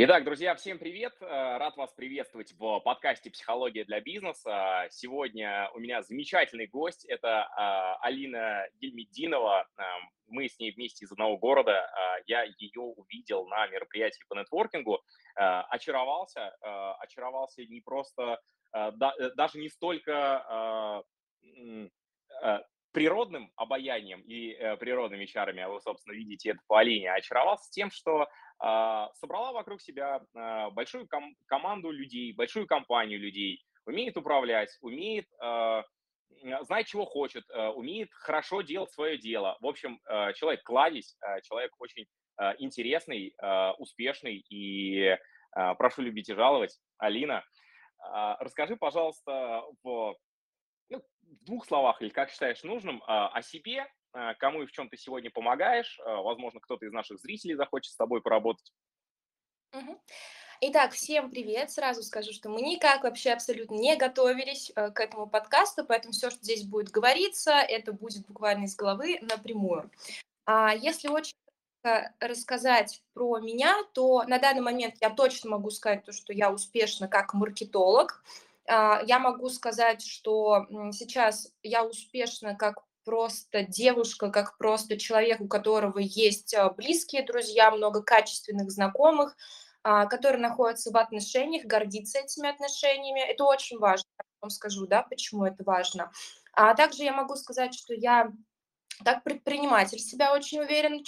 Итак, друзья, всем привет! Э, Рад вас приветствовать в подкасте «Психология для бизнеса». Сегодня у меня замечательный гость. Это а, Алина Гельмединова. Э, Мы с ней вместе из одного города. Э, Я ее увидел на мероприятии по нетворкингу. Очаровался. Очаровался не просто, да- даже не столько природным обаянием и э, природными чарами, а вы, собственно, видите это по Алине, очаровался тем, что а, собрала вокруг себя а, большую ком- команду людей, большую компанию людей, умеет управлять, умеет м, знать, чего хочет, а, умеет хорошо делать свое дело. В общем, а, человек кладезь, а, человек очень а, интересный, а, успешный, и а, прошу любить и жаловать. Алина, а, расскажи, пожалуйста, в, в двух словах, или как считаешь нужным, а, о себе, а, кому и в чем ты сегодня помогаешь. А, Возможно, кто-то из наших зрителей захочет с тобой поработать. Итак, всем привет. Сразу скажу, что мы никак вообще абсолютно не готовились э, к этому подкасту, поэтому все, что здесь будет говориться, это будет буквально из головы напрямую. А если очень рассказать про меня, то на данный момент я точно могу сказать то, что я успешна как маркетолог. Я могу сказать, что сейчас я успешна как просто девушка, как просто человек, у которого есть а, близкие друзья, много качественных знакомых, а, который находится в отношениях, гордится этими отношениями. Это очень важно, я вам скажу, да, почему это важно. А также я могу сказать, что я как предприниматель себя очень уверенно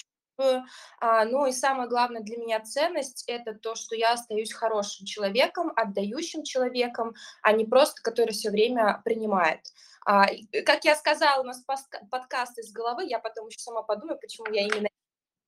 ну и самое главное для меня ценность– это то, что я остаюсь хорошим человеком, отдающим человеком, а не просто который все время принимает. А, как я сказала, у нас подкаст из головы, я потом еще сама подумаю, почему я именно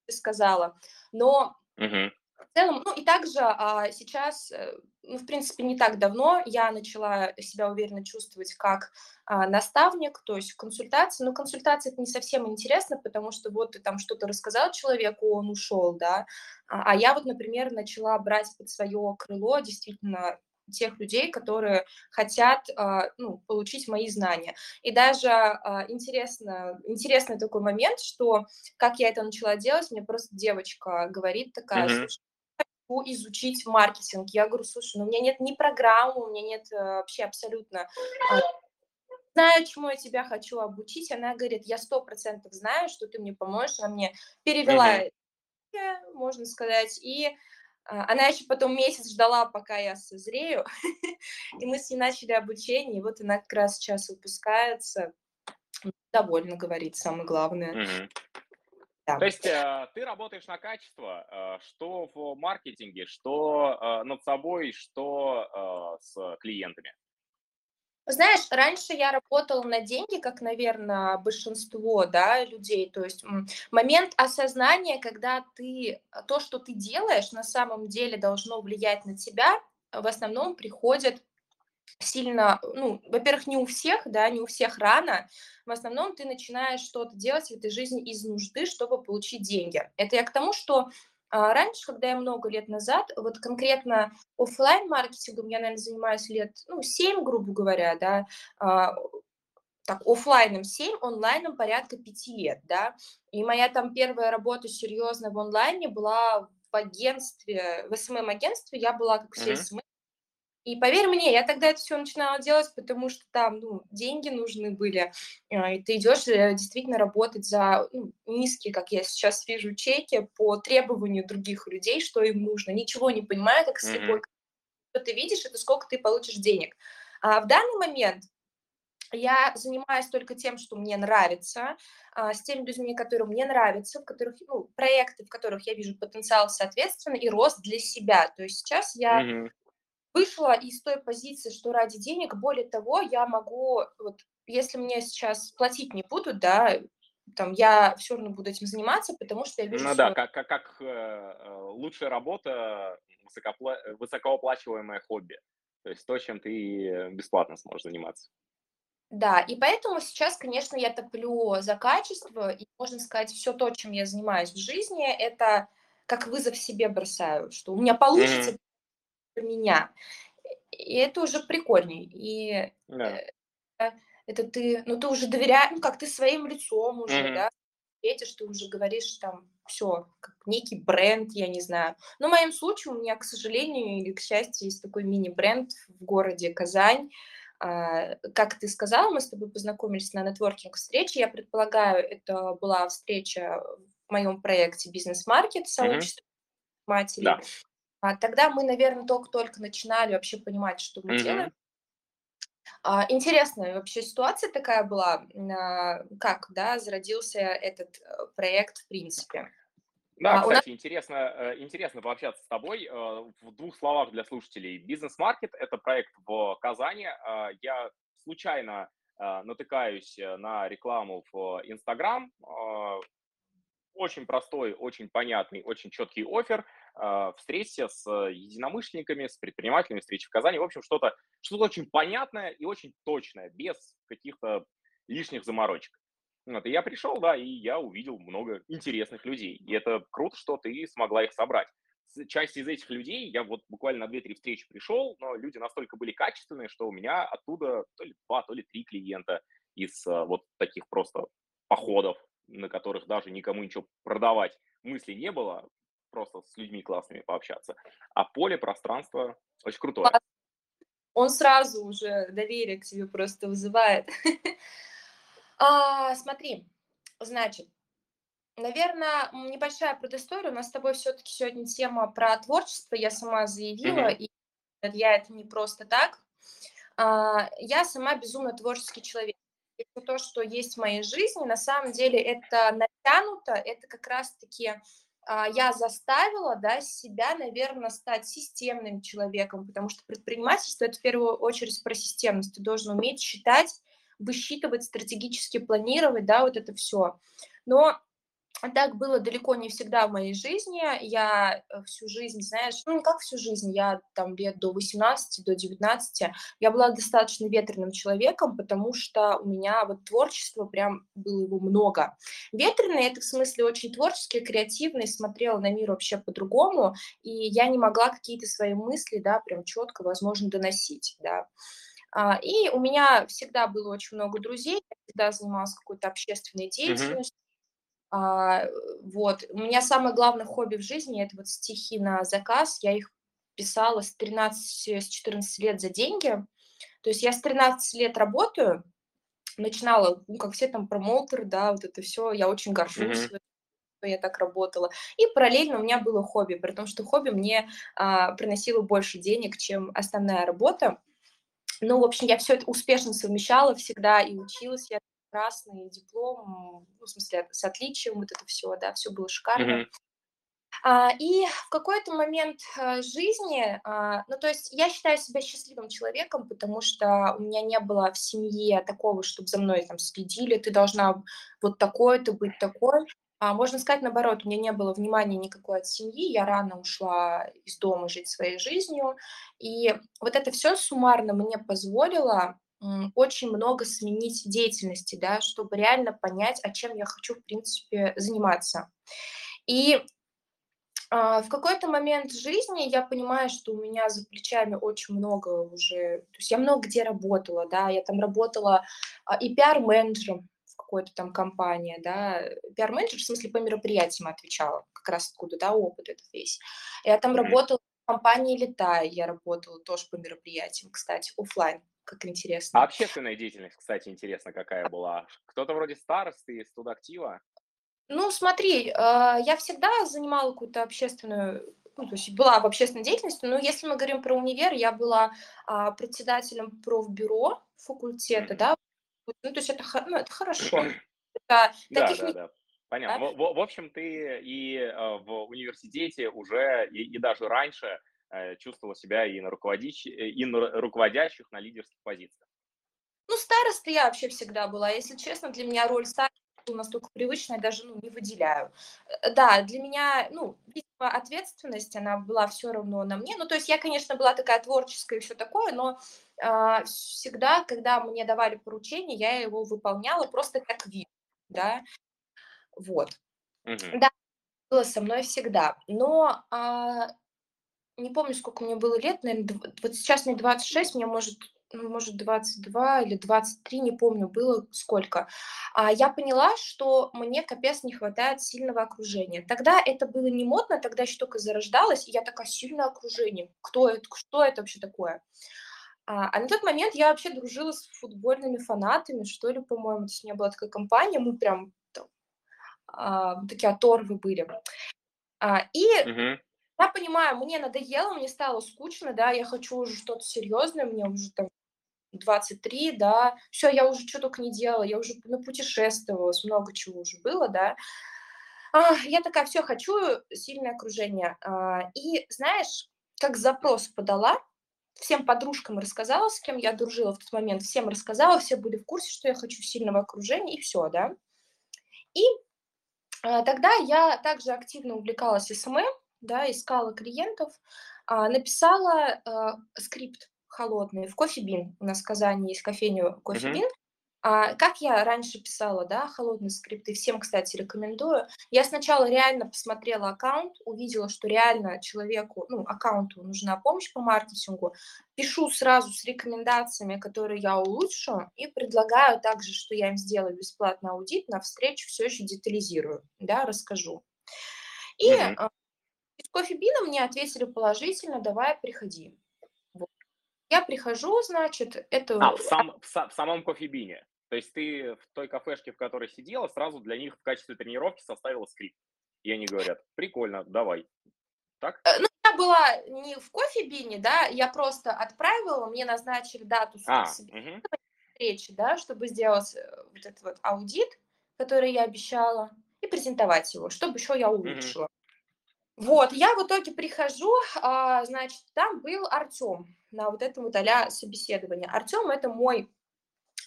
сказала. Но Мгм. В целом, ну и также а, сейчас, э, ну, в принципе, не так давно я начала себя уверенно чувствовать как а, наставник, то есть консультации. Но консультация это не совсем интересно, потому что вот ты там что-то рассказал человеку, он ушел, да. А, а я вот, например, начала брать под свое крыло действительно тех людей, которые хотят а, ну, получить мои знания. И даже а, интересно, интересный такой момент, что как я это начала делать, мне просто девочка говорит такая, Мгм. Изучить маркетинг. Я говорю, слушай, ну у меня нет ни программы, у меня нет э, вообще абсолютно а, знаю, чему я тебя хочу обучить. Она говорит, я сто процентов знаю, что ты мне поможешь. Она мне перевела, можно сказать, и а, она еще потом месяц ждала, пока я созрею, и мы с ней начали обучение, и вот она как раз сейчас выпускается, довольна, говорит, самое главное, Мгм. То да. есть э, ты работаешь на качество, э, что в маркетинге, что э, над собой, что с клиентами. Знаешь, раньше я работала на деньги, как, наверное, большинство, да, людей. То есть момент осознания, когда ты то, что ты делаешь, на самом деле должно влиять на тебя, в основном приходит сильно, ну, во-первых, не у всех, да, не у всех рано. В основном ты начинаешь что-то делать в этой жизни из нужды, чтобы получить деньги. Это я к тому, что а, раньше, когда я много лет назад, вот конкретно оффлайн маркетингом я, наверное, занимаюсь лет, ну, 7, грубо говоря, да, а, так, оффлайном 7, онлайном порядка пяти лет, да. И моя там первая работа серьезная в онлайне была в агентстве, в SMM-агентстве, я была как все. SMM, и поверь мне, я тогда это все начинала делать, потому что там, ну, деньги нужны были. А, и ты идешь, э, действительно работать за, ну, низкие, как я сейчас вижу, чеки по требованию других людей, что им нужно, ничего не понимая, как слепой. Что ты видишь, это сколько ты получишь денег. А в данный момент я занимаюсь только тем, что мне нравится, а, с теми людьми, которые мне нравятся, в которых, ну, проекты, в которых я вижу потенциал, соответственно, и рост для себя. То есть сейчас я Мгм. Вышла из той позиции, что ради денег. Более того, я могу, вот если мне сейчас платить не будут, да, там, я все равно буду этим заниматься, потому что я вижу Ну да, свой как, как, как э, э, лучшая работа, высокопла- высокооплачиваемое хобби. То есть то, чем ты бесплатно сможешь заниматься. Да, и поэтому сейчас, конечно, я топлю за качество, и можно сказать, все то, чем я занимаюсь в жизни, это как вызов себе бросаю, что у меня получится меня. И это уже прикольней. И, Да. э, это ты, ну, ты уже доверяешь, ну, как ты своим лицом уже, Мгм. да. встретишь, ты уже говоришь там все, как некий бренд, я не знаю. Но в моем случае у меня, к сожалению или к счастью, есть такой мини-бренд в городе Казань. А, как ты сказала, мы с тобой познакомились на нетворкинг-встрече. Я предполагаю, это была встреча в моем проекте «Бизнес-маркет», сообщество mm-hmm. матерей. Да. А, тогда мы, наверное, только-только начинали вообще понимать, что мы mm-hmm. делаем. А, интересная вообще ситуация такая была, а, как, да, зародился этот э, проект в принципе. Да, а, кстати, нас... интересно, э, интересно пообщаться с тобой. Э, в двух словах для слушателей. Бизнес-маркет – это проект в Казани. Я случайно натыкаюсь на рекламу в Инстаграм. Очень простой, очень понятный, очень четкий офер – а, встреться с единомышленниками, с предпринимателями, встречи в Казани. В общем, что-то что очень понятное и очень точное, без каких-то лишних заморочек. Вот, и я пришел, да, и я увидел много интересных людей. И это круто, что ты смогла их собрать. Часть из этих людей, я вот буквально на 2-3 встречи пришел, но люди настолько были качественные, что у меня оттуда то ли два, то ли три клиента из а, вот таких просто походов, на которых даже никому ничего продавать мысли не было, просто с людьми классными пообщаться. А поле, пространство очень крутое. Он сразу уже доверие к тебе просто вызывает. а, смотри, значит, наверное, небольшая предыстория. У нас с тобой все-таки сегодня тема про творчество. Я сама заявила, mm-hmm. и я это не просто так. А, я сама безумно творческий человек. И то, что есть в моей жизни, на самом деле это натянуто, это как раз-таки я заставила да, себя, наверное, стать системным человеком, потому что предпринимательство – это в первую очередь про системность. Ты должен уметь считать, высчитывать, стратегически планировать, да, вот это все. Но так было далеко не всегда в моей жизни. Я э, всю жизнь, знаешь, ну, как всю жизнь, я там лет до 18, до 19, я была достаточно ветреным человеком, потому что у меня вот творчество прям было его много. Ветреный – это в смысле очень творческий, креативный, смотрела на мир вообще по-другому, и я не могла какие-то свои мысли, да, прям четко, возможно, доносить, да. А, и у меня всегда было очень много друзей, я всегда занималась какой-то общественной деятельностью, а, вот. У меня самое главное хобби в жизни – это вот стихи на заказ. Я их писала с 13, с 14 лет за деньги. То есть я с 13 лет работаю, начинала, ну, как все там промоутеры, да, вот это все, я очень горжусь, mm-hmm. что я так работала. И параллельно у меня было хобби, при том, что хобби мне а, приносило больше денег, чем основная работа. Ну, в общем, я все это успешно совмещала всегда, и училась я красный диплом, ну, в смысле, с отличием, вот это все, да, все было шикарно. Mm-hmm. И в какой-то момент а, жизни, а, ну, то есть я считаю себя счастливым человеком, потому что у меня не было в семье такого, чтобы за мной там следили, ты должна вот такой-то быть такой. А, можно сказать, наоборот, у меня не было внимания никакой от семьи, я рано ушла из дома жить своей жизнью, и вот это все суммарно мне позволило очень много сменить деятельности, да, чтобы реально понять, о чем я хочу, в принципе, заниматься. И а, в какой-то момент жизни я понимаю, что у меня за плечами очень много уже, то есть я много где работала, да, я там работала а, и пиар-менеджером в какой-то там компании, да, пиар-менеджер, в смысле по мероприятиям отвечала, как раз откуда, да, опыт этот весь. Я там работала в компании «Летай», я работала тоже по мероприятиям, кстати, офлайн как интересно. А общественная деятельность, кстати, интересно, какая была? Кто-то вроде старосты, студактива? Ну, смотри, а, я всегда занимала какую-то общественную ну, то есть была в общественной деятельности, но если мы говорим про универ, я была а, председателем профбюро факультета, да, ну, то есть это, ну, это хорошо. Это, да, да, не... да. Понятно. Да? В, в, в общем, ты и э, в университете уже, и, и даже раньше чувствовала себя и на, руководящих, э, и на руководящих, на лидерских позициях? Ну, староста я вообще всегда была. Если честно, для меня роль старосты настолько привычная, даже ну, не выделяю. Э, да, для меня, ну, видимо, ответственность, она была все равно на мне. Ну, то есть я, конечно, была такая творческая и все такое, но э, всегда, когда мне давали поручение, я его выполняла просто как вид, да, вот. Угу. Да, было со мной всегда. Но э, не помню, сколько мне было лет, наверное, вот сейчас мне 26, мне может ну, может, 22 или 23, не помню, было сколько, а, я поняла, что мне капец не хватает сильного окружения. Тогда это было не модно, тогда еще только зарождалось, и я такая, сильное окружение, кто это, что это вообще такое? А, а на тот момент я вообще дружила с футбольными фанатами, что ли, по-моему, то есть у меня была такая компания, мы прям там, а, такие оторвы были. А, и Мгм. Я понимаю, мне надоело, мне стало скучно, да, я хочу уже что-то серьезное, мне уже там 23, да, все, я уже что только не делала, я уже напутешествовалась, много чего уже было, да. Я такая, все, хочу сильное окружение. А, и знаешь, как запрос подала, всем подружкам рассказала, с кем я дружила в тот момент, всем рассказала, все были в курсе, что я хочу сильного окружения, и все, да. И а, тогда я также активно увлекалась SMM, да, искала клиентов, а, написала а, скрипт холодный в Coffee Bean. У нас в Казани есть кофейня Мгм. Coffee Bean. А, как я раньше писала, да, холодные скрипты, всем, кстати, рекомендую. Я сначала реально посмотрела аккаунт, увидела, что реально человеку, ну, аккаунту нужна помощь по маркетингу. Пишу сразу с рекомендациями, которые я улучшу, и предлагаю также, что я им сделаю бесплатный аудит, на встречу все еще детализирую, да, расскажу. И Мгм. Кофе-бина мне ответили положительно, давай приходи. Вот. Я прихожу, значит, это А, в, сам, в, в самом кофебине. То есть ты в той кафешке, в которой сидела, сразу для них в качестве тренировки составила скрипт. И они говорят, прикольно, давай. Так? Э, Ну, я была не в кофе-бине, да, я просто отправила, мне назначили дату А, мгм. встречи, да, чтобы сделать э, вот этот вот аудит, который я обещала, и презентовать его, чтобы еще я улучшила. Вот, я в итоге прихожу, а, значит, там был Артем на вот этом вот а собеседовании. Артем это мой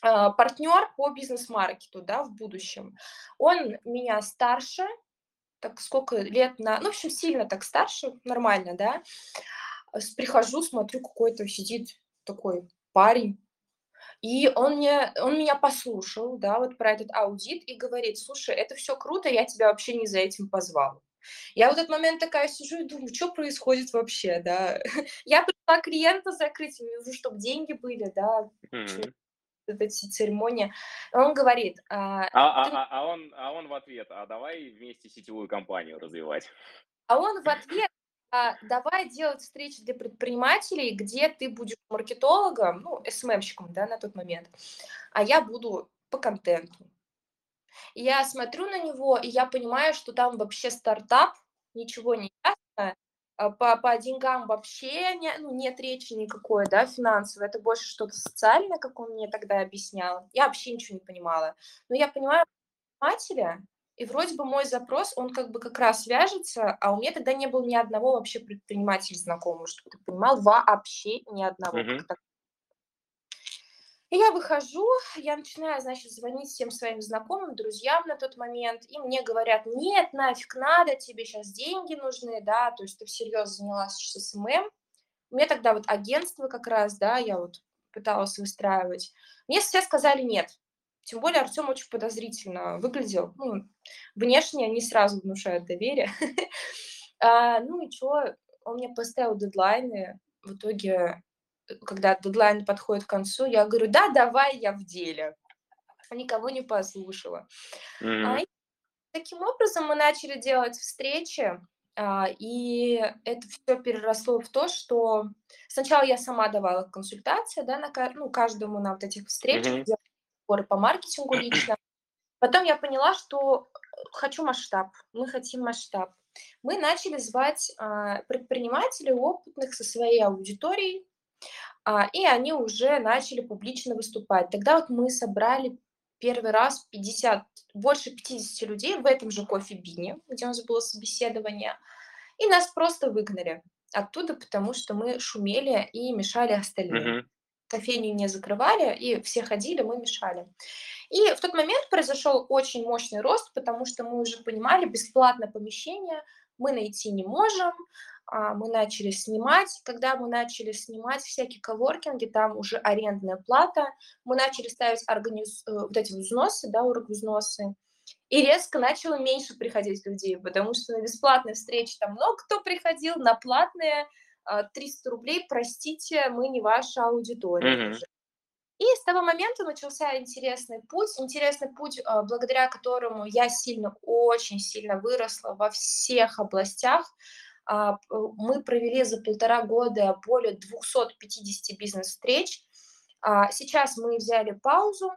а, партнер по бизнес-маркету, да, в будущем. Он меня старше, так сколько лет на, ну, в общем, сильно так старше, нормально, да. Прихожу, смотрю, какой-то сидит такой парень, и он, мне, он меня послушал, да, вот про этот аудит и говорит, слушай, это все круто, я тебя вообще не за этим позвал. Я в этот момент такая сижу и думаю, что происходит вообще, да. Я пришла клиента закрыть, чтобы деньги были, да, вот эти церемонии. Он говорит, а, А, ты- а- а- а он, а он в ответ, а давай вместе сетевую компанию развивать. а он в ответ, а, давай делать встречи для предпринимателей, где ты будешь маркетологом, ну, СММщиком, да, на тот момент, а я буду по контенту. И я смотрю на него, и я понимаю, что там вообще стартап, ничего не ясно, а, по, по деньгам вообще не, ну, нет речи никакой, да, финансовой, это больше что-то социальное, как он мне тогда объяснял. Я вообще ничего не понимала. Но я понимаю предпринимателя, и вроде бы мой запрос, он как бы как раз вяжется, а у меня тогда не было ни одного вообще предпринимателя знакомого, чтобы ты понимал, вообще ни одного. Как. И я выхожу, я начинаю, значит, звонить всем своим знакомым, друзьям на тот момент, и мне говорят, нет, нафиг надо, тебе сейчас деньги нужны, да, то есть ты всерьез занялась сейчас SMM. У меня тогда вот агентство как раз, да, я вот пыталась выстраивать. Мне все сказали нет. Тем более Артем очень подозрительно выглядел. Ну, внешне не сразу внушают доверие. А, Ну и что, он мне поставил дедлайны. В итоге, когда дедлайн подходит к концу, я говорю, да, давай, я в деле. Никого не послушала. А, Мгм. и таким образом мы начали делать встречи, а, и это все переросло в то, что сначала я сама давала консультации, да, на ну, каждому на вот этих встречах, делала сборы по маркетингу лично. Потом я поняла, что э, хочу масштаб, мы хотим масштаб. Мы начали звать а, предпринимателей опытных со своей аудиторией, а, и они уже начали публично выступать. Тогда вот мы собрали первый раз 50, больше 50 людей в этом же кофе-бине, где у нас было собеседование, и нас просто выгнали оттуда, потому что мы шумели и мешали остальным. Мгм. Кофейню не закрывали, и все ходили, мы мешали. И в тот момент произошел очень мощный рост, потому что мы уже понимали, бесплатное помещение мы найти не можем, а, мы начали снимать. Когда мы начали снимать всякие коворкинги, там уже арендная плата, мы начали ставить организ... э, вот эти взносы, да, взносы, и резко начало меньше приходить людей, потому что на бесплатные встречи там много кто приходил, на платные а, 300 рублей, простите, мы не ваша аудитория. Уже. И с того момента начался интересный путь, интересный путь, а, благодаря которому я сильно, очень сильно выросла во всех областях. А, мы провели за полтора года более 250 бизнес-встреч. А, сейчас мы взяли паузу.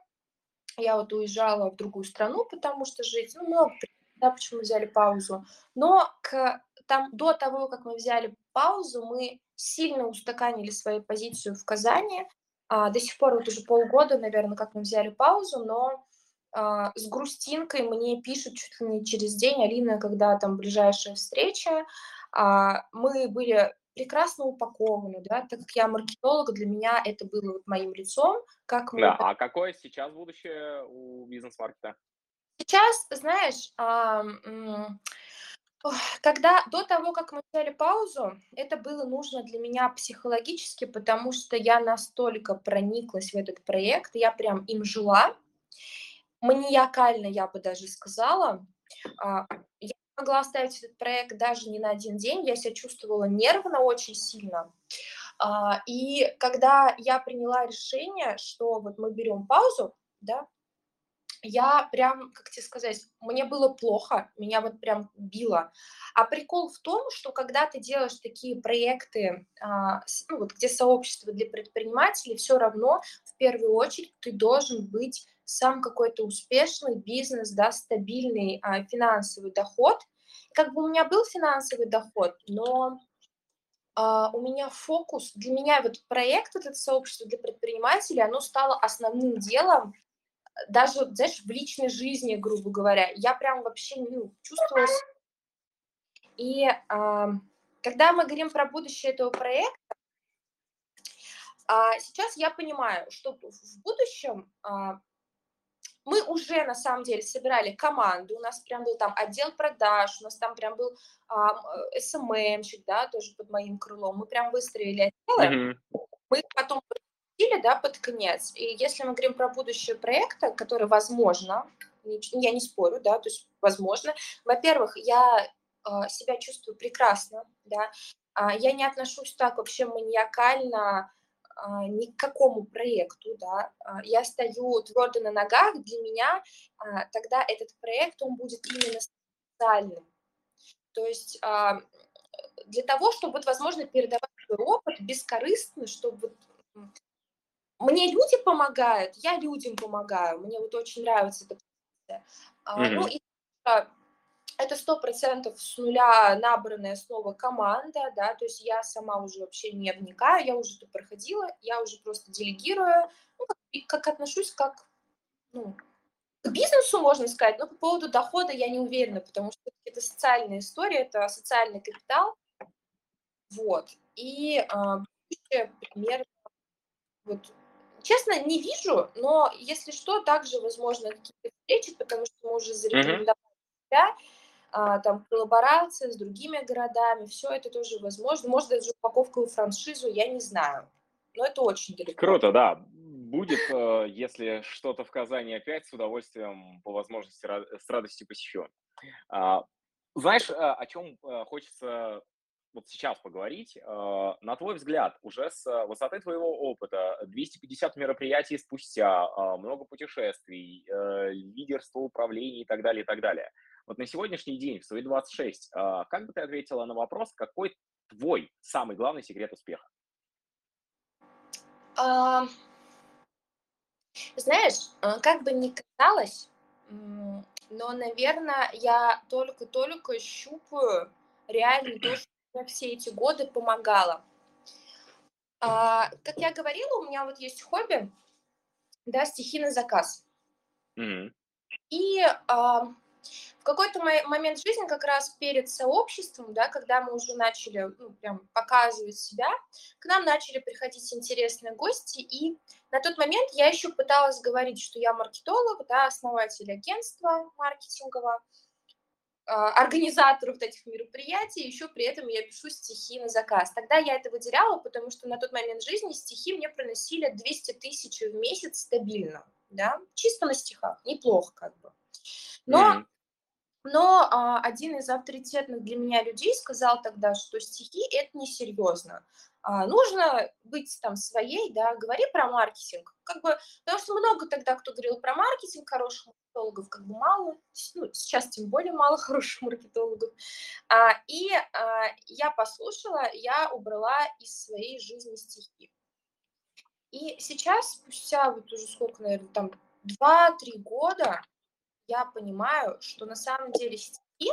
Я вот уезжала в другую страну, потому что жить, ну, много да, почему взяли паузу. Но к, там, до того, как мы взяли паузу, мы сильно устаканили свою позицию в Казани. А, до сих пор вот уже полгода, наверное, как мы взяли паузу, но а, с грустинкой мне пишут чуть ли не через день, Алина, когда там ближайшая встреча, мы были прекрасно упакованы, да, так как я маркетолог, для меня это было вот моим лицом, как мы... Да, а какое сейчас будущее у бизнес-маркета? Сейчас, знаешь, когда до того, как мы взяли паузу, это было нужно для меня психологически, потому что я настолько прониклась в этот проект, я прям им жила, маниакально, я бы даже сказала. А, я могла оставить этот проект даже не на один день, я себя чувствовала нервно очень сильно. А, и когда я приняла решение, что вот мы берем паузу, да, я прям, как тебе сказать, мне было плохо, меня вот прям било. А прикол в том, что когда ты делаешь такие проекты, а, ну вот где сообщество для предпринимателей, все равно в первую очередь ты должен быть сам какой-то успешный бизнес, да, стабильный а, финансовый доход. Как бы у меня был финансовый доход, но Uh, у меня фокус, для меня вот проект, этот сообщество для предпринимателей, оно стало основным делом, даже, знаешь, в личной жизни, грубо говоря, я прям вообще ну, чувствовала... И э, когда мы говорим про будущее этого проекта, э, сейчас я понимаю, что в будущем э, мы уже на самом деле собирали команду, у нас прям был там отдел продаж, у нас там прям был э, СММщик, да, тоже под моим крылом, мы прям выстроили отделы, mm-hmm. мы потом или да, под конец. И если мы говорим про будущее проекта, который возможно, я не спорю, да, то есть возможно. Во-первых, я э, себя чувствую прекрасно, да, э, я не отношусь так вообще маниакально ни к какому проекту, да, э, я стою твердо на ногах, для меня э, тогда этот проект, он будет именно социальным. То есть для того, чтобы, вот, возможно, передавать свой опыт бескорыстно, чтобы вот, мне люди помогают, я людям помогаю. Мне вот очень нравится эта позиция. Mm-hmm. Ну и это сто процентов с нуля набранная снова команда, да, то есть я сама уже вообще не вникаю, я уже это проходила, я уже просто делегирую, ну, как, как отношусь как, ну, к бизнесу, можно сказать, но по поводу дохода я не уверена, потому что это социальная история, это социальный капитал, вот, и э, примерно вот Честно, не вижу, но если что, также возможно какие-то встречи, потому что мы уже зарекомендовали mm-hmm. себя, а, там коллаборация с другими городами, все это тоже возможно. Может, даже упаковка в франшизу, я не знаю. Но это очень далеко. Круто, да. Будет, э, если что-то в Казани опять, с удовольствием, по возможности, с радостью посещу. А, знаешь, э, о чем э, хочется вот сейчас поговорить. А, на твой взгляд, уже с высоты твоего опыта, 250 мероприятий спустя, а, много путешествий, лидерство, управление и так далее, и так далее. Вот на сегодняшний день, в свои 26, а, как бы ты ответила на вопрос, какой твой самый главный секрет успеха? Знаешь, как бы ни казалось, но, наверное, я только-только щупаю реально то, что все эти годы помогала. А, как я говорила, у меня вот есть хобби, да, стихи на заказ. Mm-hmm. И а, какой-то момент жизни, как раз перед сообществом, да, когда мы уже начали ну, прям показывать себя, к нам начали приходить интересные гости, и на тот момент я еще пыталась говорить, что я маркетолог, да, основатель агентства маркетингового, а, организатору вот этих мероприятий, еще при этом я пишу стихи на заказ. Тогда я это выделяла, потому что на тот момент жизни стихи мне приносили 200 тысяч в месяц стабильно, да, чисто на стихах, неплохо как бы. Но mm-hmm. Но а, один из авторитетных для меня людей сказал тогда, что стихи – это несерьезно. А, нужно быть там своей, да, говори про маркетинг. Как бы, потому что много тогда кто говорил про маркетинг, хороших маркетологов как бы мало, ну, сейчас тем более мало хороших маркетологов. А, и а, я послушала, я убрала из своей жизни стихи. И сейчас, спустя вот уже сколько, наверное, там 2-3 года, я понимаю, что на самом деле стихи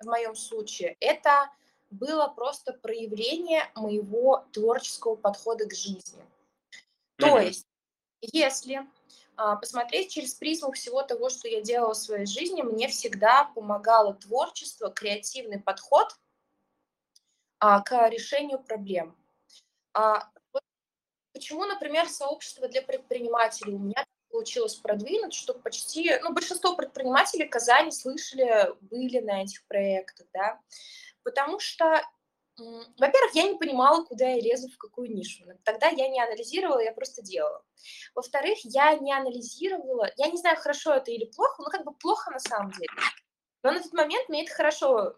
в моем случае это было просто проявление моего творческого подхода к жизни. Mm-hmm. То есть, если а, посмотреть через призму всего того, что я делала в своей жизни, мне всегда помогало творчество, креативный подход а, к решению проблем. А, вот почему, например, сообщество для предпринимателей у меня получилось продвинуть, что почти, ну, большинство предпринимателей Казани слышали, были на этих проектах, да, потому что, во-первых, я не понимала, куда я лезу, в какую нишу. Тогда я не анализировала, я просто делала. Во-вторых, я не анализировала, я не знаю, хорошо это или плохо, но как бы плохо на самом деле. Но на тот момент мне это хорошо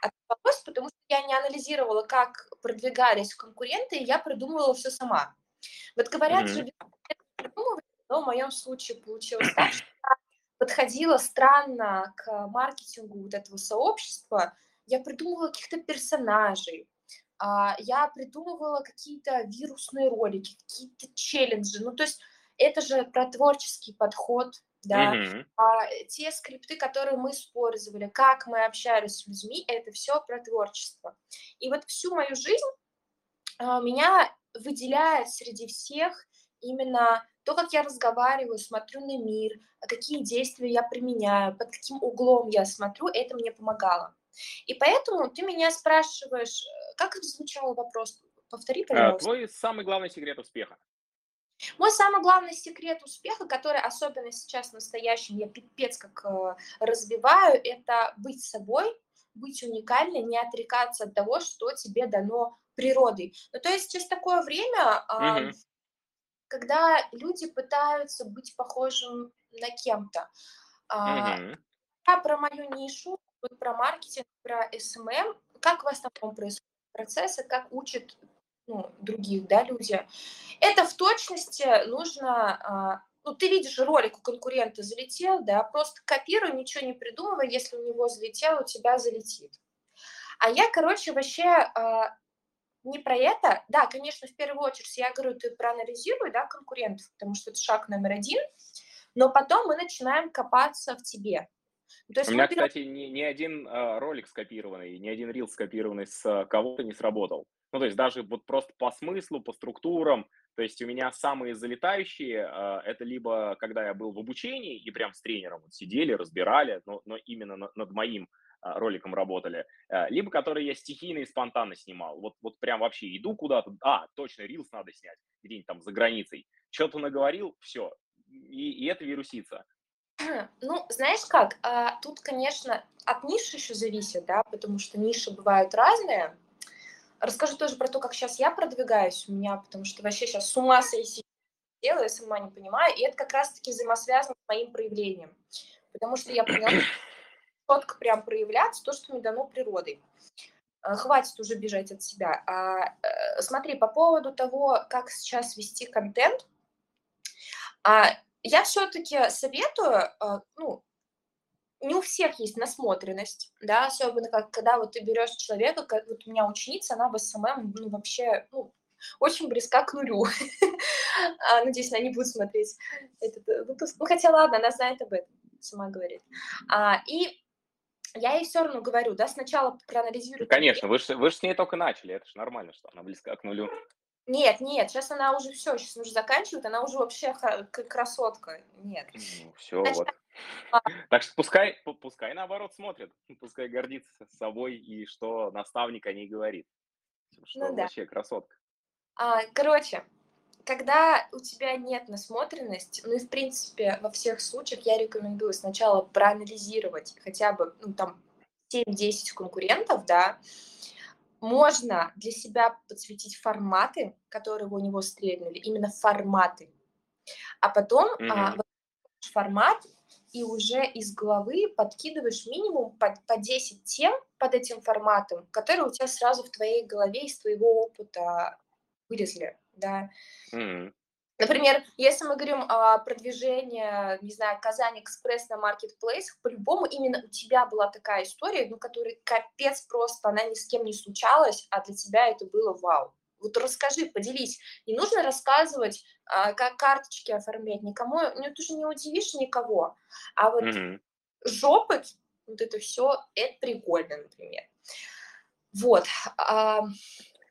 отозвалось, потому что я не анализировала, как продвигались конкуренты, и я придумывала все сама. Вот говорят mm-hmm. придумывать, но в моем случае получилось так, что я подходила странно к маркетингу вот этого сообщества, я придумывала каких-то персонажей, а, я придумывала какие-то вирусные ролики, какие-то челленджи. Ну, то есть это же про творческий подход, да. Mm-hmm. А, те скрипты, которые мы использовали, как мы общались с людьми, это все про творчество. И вот всю мою жизнь а, меня выделяет среди всех именно то, как я разговариваю, смотрю на мир, какие действия я применяю, под каким углом я смотрю, это мне помогало. И поэтому ты меня спрашиваешь, э, как звучал вопрос? Повтори, а, пожалуйста. Твой самый главный секрет успеха? Мой самый главный секрет успеха, который особенно сейчас в настоящем я пипец как э, разбиваю, это быть собой, быть уникальной, не отрекаться от того, что тебе дано природой. Ну, то есть сейчас такое время, угу. Когда люди пытаются быть похожим на кем-то. Угу. Я про мою нишу, вот про маркетинг, про SMM, как у вас там происходят процессы, как учат ну, других, да, люди. Это в точности нужно, а, ну, ты видишь, ролик у конкурента залетел, да, просто копируй, ничего не придумывай, если у него залетело, у тебя залетит. А я, короче, вообще а, не про это. Да, конечно, в первую очередь я говорю, ты проанализируй, да, конкурентов, потому что это шаг номер один, но потом мы начинаем копаться в тебе. Ну, то есть У меня, берем... кстати, ни, ни один э, ролик скопированный, ни один рил скопированный с э, кого-то не сработал. Ну, то есть даже вот просто по смыслу, по структурам, то есть у меня самые залетающие, э, это либо когда я был в обучении и прям с тренером вот сидели, разбирали, но, но именно на, над моим э, роликом работали, э, либо которые я стихийно и спонтанно снимал. Вот, вот прям вообще иду куда-то, а, точно, рилс надо снять, где-нибудь там за границей. Что-то наговорил, все, и, и это вирусится. Ну, знаешь как, а, тут, конечно, от ниши еще зависит, да, потому что ниши бывают разные. Расскажу тоже про то, как сейчас я продвигаюсь у меня, потому что вообще сейчас с ума сойти делаю, сама не понимаю, и это как раз-таки взаимосвязано с моим проявлением, потому что я поняла, четко прям проявляться то, что мне дано природой. А, хватит уже бежать от себя. А, э, смотри, по поводу того, как сейчас вести контент, а, я все-таки советую, а, ну, не у всех есть насмотренность, да, особенно как когда вот ты берешь человека, как вот у меня ученица, она в SMM, ну, вообще, ну, очень близка к нулю. А, надеюсь, она не будет смотреть этот э, выпуск. Ну, хотя ладно, она знает об этом, сама говорит. А, и я ей все равно говорю, да, сначала проанализируй. Конечно, вы же вы с ней только начали, это же нормально, что она близка к нулю. Нет, нет, сейчас она уже все, сейчас уже заканчивает, она уже вообще красотка. Нет. Ну, все, Значит, вот. А... Так что пускай, пускай наоборот смотрит, пускай гордится собой и что наставник о ней говорит. Что ну, да. вообще красотка. А, короче, когда у тебя нет насмотренности, ну и в принципе во всех случаях я рекомендую сначала проанализировать хотя бы, ну там 7-10 конкурентов, да, можно для себя подсветить форматы, которые у него стрельнули, именно форматы. А потом mm-hmm. а, формат и уже из головы подкидываешь минимум по, по 10 тем под этим форматом, которые у тебя сразу в твоей голове из твоего опыта вылезли, да. Mm-hmm. Например, если мы говорим о продвижении, не знаю, Казань Экспресс на маркетплейсах, по-любому именно у тебя была такая история, ну, которая капец просто, она ни с кем не случалась, а для тебя это было вау. Вот расскажи, поделись. Не нужно рассказывать, а, как карточки оформлять никому, ну, ты же не удивишь никого. А вот mm-hmm. жопот, вот это все, это прикольно, например. Вот. А,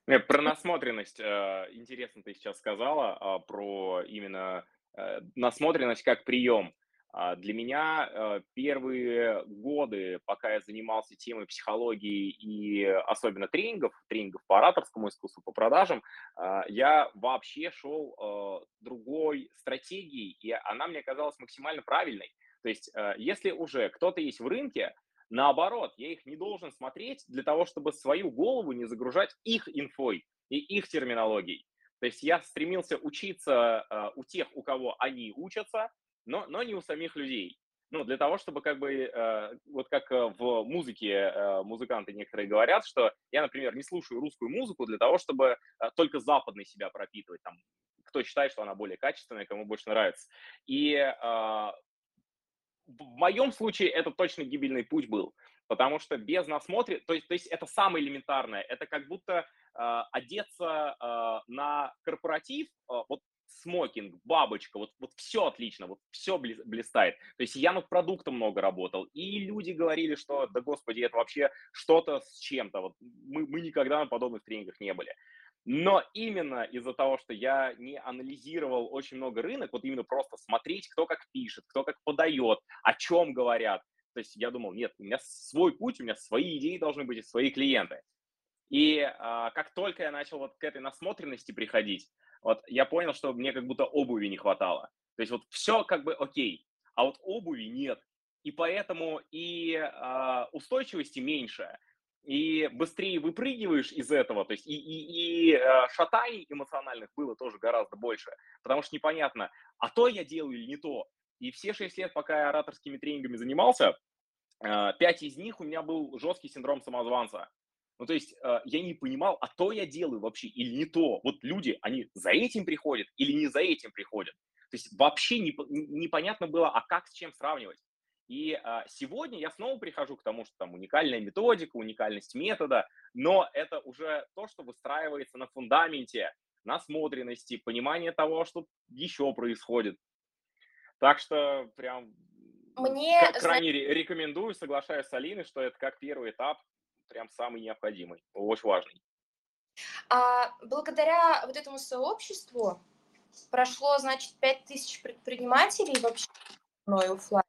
Э, про насмотренность э, интересно ты сейчас сказала, а, про именно э, насмотренность как прием. А, для меня первые годы, пока я занимался темой психологии и особенно тренингов, тренингов по ораторскому искусству, по продажам, а, я вообще шел другой стратегией, и она мне казалась максимально правильной. То есть, если уже кто-то есть в рынке, Наоборот, я их не должен смотреть для того, чтобы свою голову не загружать их инфой и их терминологией. То есть я стремился учиться э, у тех, у кого они учатся, но, но не у самих людей. Ну, для того, чтобы как бы, э, вот как э, в музыке э, музыканты некоторые говорят, что я, например, не слушаю русскую музыку для того, чтобы э, только западной себя пропитывать. Там, кто считает, что она более качественная, кому больше нравится. И э, в моем случае это точно гибельный путь был, потому что без насмотрен, то есть, то есть это самое элементарное, это как будто э, одеться э, на корпоратив, э, вот смокинг, бабочка, вот, вот все отлично, вот все блистает. То есть я над продуктом много работал, и люди говорили, что, да господи, это вообще что-то с чем-то, вот мы, мы никогда на подобных тренингах не были. Но именно из-за того, что я не анализировал очень много рынок, вот именно просто смотреть, кто как пишет, кто как подает, о чем говорят. То есть я думал, нет, у меня свой путь, у меня свои идеи должны быть и свои клиенты. И а, как только я начал вот к этой насмотренности приходить, вот я понял, что мне как будто обуви не хватало. То есть вот все как бы окей, а вот обуви нет. И поэтому и а, устойчивости меньше, и быстрее выпрыгиваешь из этого, то есть и, и, и э, шатаний эмоциональных было тоже гораздо больше, потому что непонятно, а то я делаю или не то. И все шесть лет, пока я ораторскими тренингами занимался, э, пять из них у меня был жесткий синдром самозванца. Ну, то есть э, я не понимал, а то я делаю вообще или не то. Вот люди, они за этим приходят или не за этим приходят. То есть вообще не, непонятно было, а как с чем сравнивать. И а, сегодня я снова прихожу к тому, что там уникальная методика, уникальность метода, но это уже то, что выстраивается на фундаменте насмотренности, понимания того, что еще происходит. Так что прям Мне, крайне знаете... рекомендую, соглашаюсь с Алиной, что это как первый этап, прям самый необходимый, очень важный. А, благодаря вот этому сообществу прошло, значит, 5000 предпринимателей вообще мной офлайн.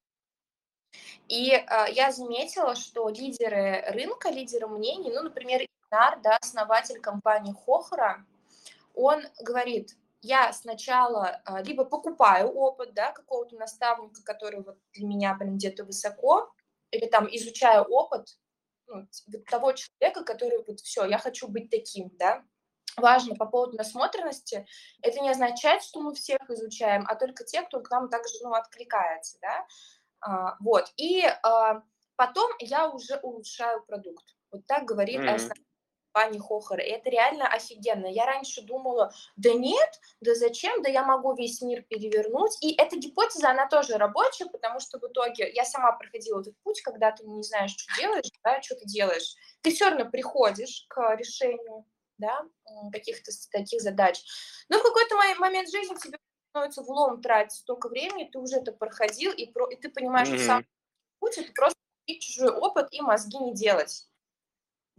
И э, я заметила, что лидеры рынка, лидеры мнений, ну, например, Инар, да, основатель компании Хохра, он говорит, я сначала э, либо покупаю опыт, да, какого-то наставника, который вот для меня прям где-то высоко, или там изучаю опыт ну, того человека, который вот все, я хочу быть таким, да, важно по поводу насмотренности, это не означает, что мы всех изучаем, а только те, кто к нам также ну, откликается, да, а, вот, и а, потом я уже улучшаю продукт. Вот так говорит mm-hmm. основная компания Хохер. И это реально офигенно. Я раньше думала, да нет, да зачем, да я могу весь мир перевернуть. И эта гипотеза, она тоже рабочая, потому что в итоге я сама проходила этот путь, когда ты не знаешь, что делаешь, да, что ты делаешь. Ты все равно приходишь к решению да, каких-то таких задач. Но в какой-то момент жизни тебе становится в лом тратить столько времени, ты уже это проходил, и, про, и ты понимаешь, mm-hmm. что сам путь это просто чужой опыт и мозги не делать.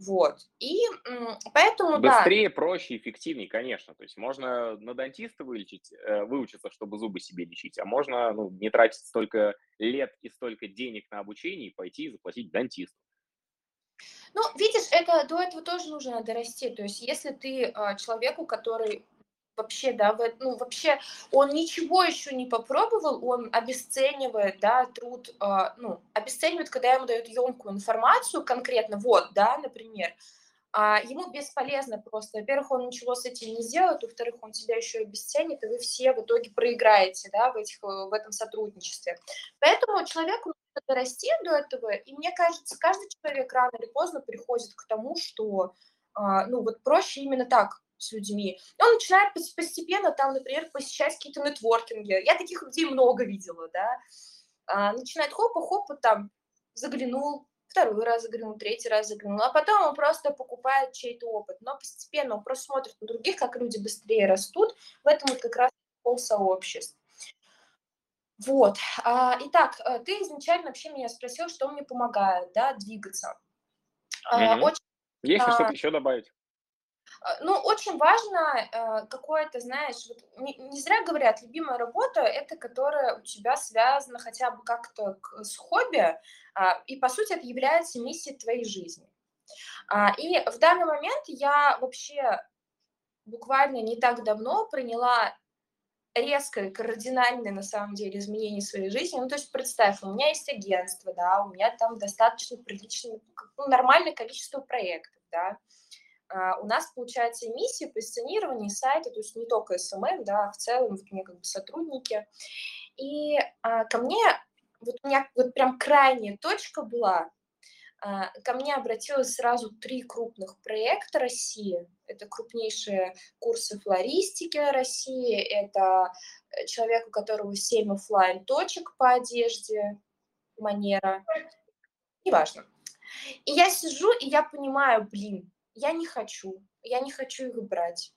Вот. И поэтому, Быстрее, да. проще, эффективнее, конечно. То есть можно на дантиста вылечить, э, выучиться, чтобы зубы себе лечить, а можно ну, не тратить столько лет и столько денег на обучение и пойти и заплатить дантисту. Ну, видишь, это до этого тоже нужно надо расти. То есть, если ты э, человеку, который вообще, да, в, ну, вообще он ничего еще не попробовал, он обесценивает, да, труд, э, ну, обесценивает, когда ему дают емкую информацию конкретно, вот, да, например, а ему бесполезно просто. Во-первых, он ничего с этим не сделает, во-вторых, он тебя еще обесценит, и вы все в итоге проиграете да, в, этих, в этом сотрудничестве. Поэтому человеку нужно дорасти до этого, и мне кажется, каждый человек рано или поздно приходит к тому, что а, ну вот проще именно так с людьми. И он начинает постепенно там, например, посещать какие-то нетворкинги. Я таких людей много видела, да. А, начинает хопа-хопа там, заглянул, второй раз заглянул, третий раз заглянул, а потом он просто покупает чей-то опыт. Но постепенно он просто смотрит на других, как люди быстрее растут. В этом вот как раз пол сообществ. Вот. А, итак, э, ты изначально вообще меня спросил, что мне помогает, да, двигаться. Mm-hmm. Очень, Есть а, что-то еще добавить? А, ну, очень важно э, какое-то, знаешь, вот не, зря говорят, любимая работа – это которая у тебя связана хотя бы как-то с хобби, а, и, по сути, это является миссией твоей жизни. А, и в данный момент я вообще буквально не так давно приняла резкое, кардинальное, на самом деле, изменение своей жизни. Ну, то есть, представь, у меня есть агентство, да, у меня там достаточно приличное, ну, нормальное количество проектов, да, у нас, получается, миссия позиционирования сайта, то есть не только SMM, да, а в целом вот у меня как бы сотрудники. И а, ко мне, вот у меня вот прям крайняя точка была, а, ко мне обратилось сразу три крупных проекта России. Это крупнейшие курсы флористики России, это э, человек, у которого 7 офлайн точек по одежде, манера, неважно. И я сижу, и я понимаю, блин, я не хочу, я не хочу их брать.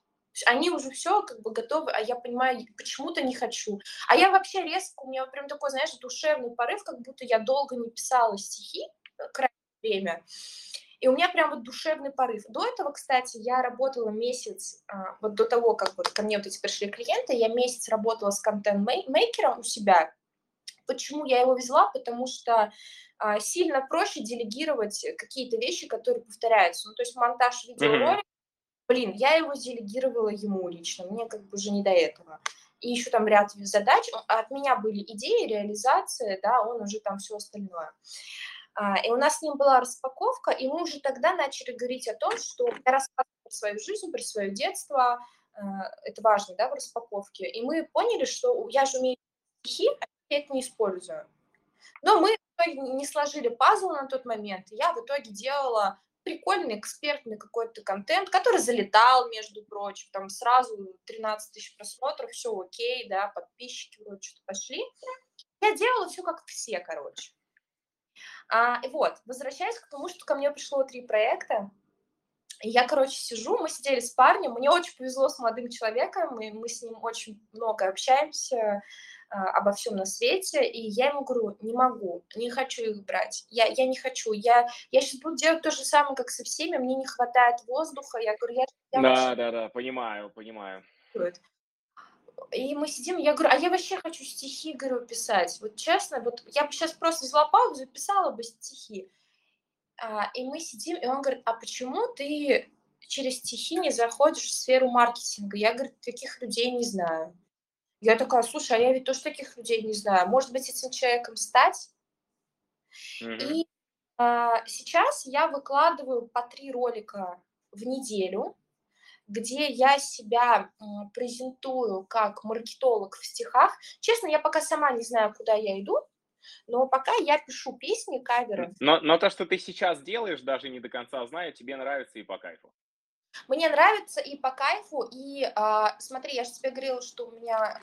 Они уже все как бы готовы, а я понимаю, почему-то не хочу. А я вообще резко, у меня прям такой, знаешь, душевный порыв, как будто я долго не писала стихи, э, крайнее время. И у меня прям вот душевный порыв. До этого, кстати, я работала месяц, а, вот до того, как вот ко мне вот эти пришли клиенты, я месяц работала с контент-мейкером у себя. Почему я его взяла? Потому что а, сильно проще делегировать какие-то вещи, которые повторяются. Ну, то есть монтаж видеоролика, mm-hmm. блин, я его делегировала ему лично, мне как бы уже не до этого. И еще там ряд задач, от меня были идеи, реализация, да, он уже там все остальное. А, и у нас с ним была распаковка, и мы уже тогда начали говорить о том, что я рассказываю про свою жизнь, про свое детство, а, это важно, да, в распаковке. И мы поняли, что я же умею стихи, а я это не использую. Но мы не сложили пазл на тот момент. Я в итоге делала прикольный экспертный какой-то контент, который залетал, между прочим, там сразу 13 тысяч просмотров, все окей, да, подписчики вроде что-то пошли. Я делала все как все, короче. А, и вот, возвращаясь к тому, что ко мне пришло три проекта, я, короче, сижу, мы сидели с парнем, мне очень повезло с молодым человеком, и мы с ним очень много общаемся, обо всем на свете, и я ему говорю, не могу, не хочу их брать, я, я не хочу, я, я сейчас буду делать то же самое, как со всеми, мне не хватает воздуха, я говорю, я... я да, вообще... да, да, понимаю, понимаю. И мы сидим, я говорю, а я вообще хочу стихи, говорю, писать. Вот честно, вот я бы сейчас просто взяла паузу и писала бы стихи. А, и мы сидим, и он говорит, а почему ты через стихи не заходишь в сферу маркетинга? Я, говорю, таких людей не знаю. Я такая, слушай, а я ведь тоже таких людей не знаю. Может быть, этим человеком стать? Mm-hmm. И а, сейчас я выкладываю по три ролика в неделю, где я себя презентую как маркетолог в стихах. Честно, я пока сама не знаю, куда я иду, но пока я пишу песни, каверы. Но, но то, что ты сейчас делаешь, даже не до конца знаю, тебе нравится и по кайфу. Мне нравится и по кайфу, и а, смотри, я же тебе говорила, что у меня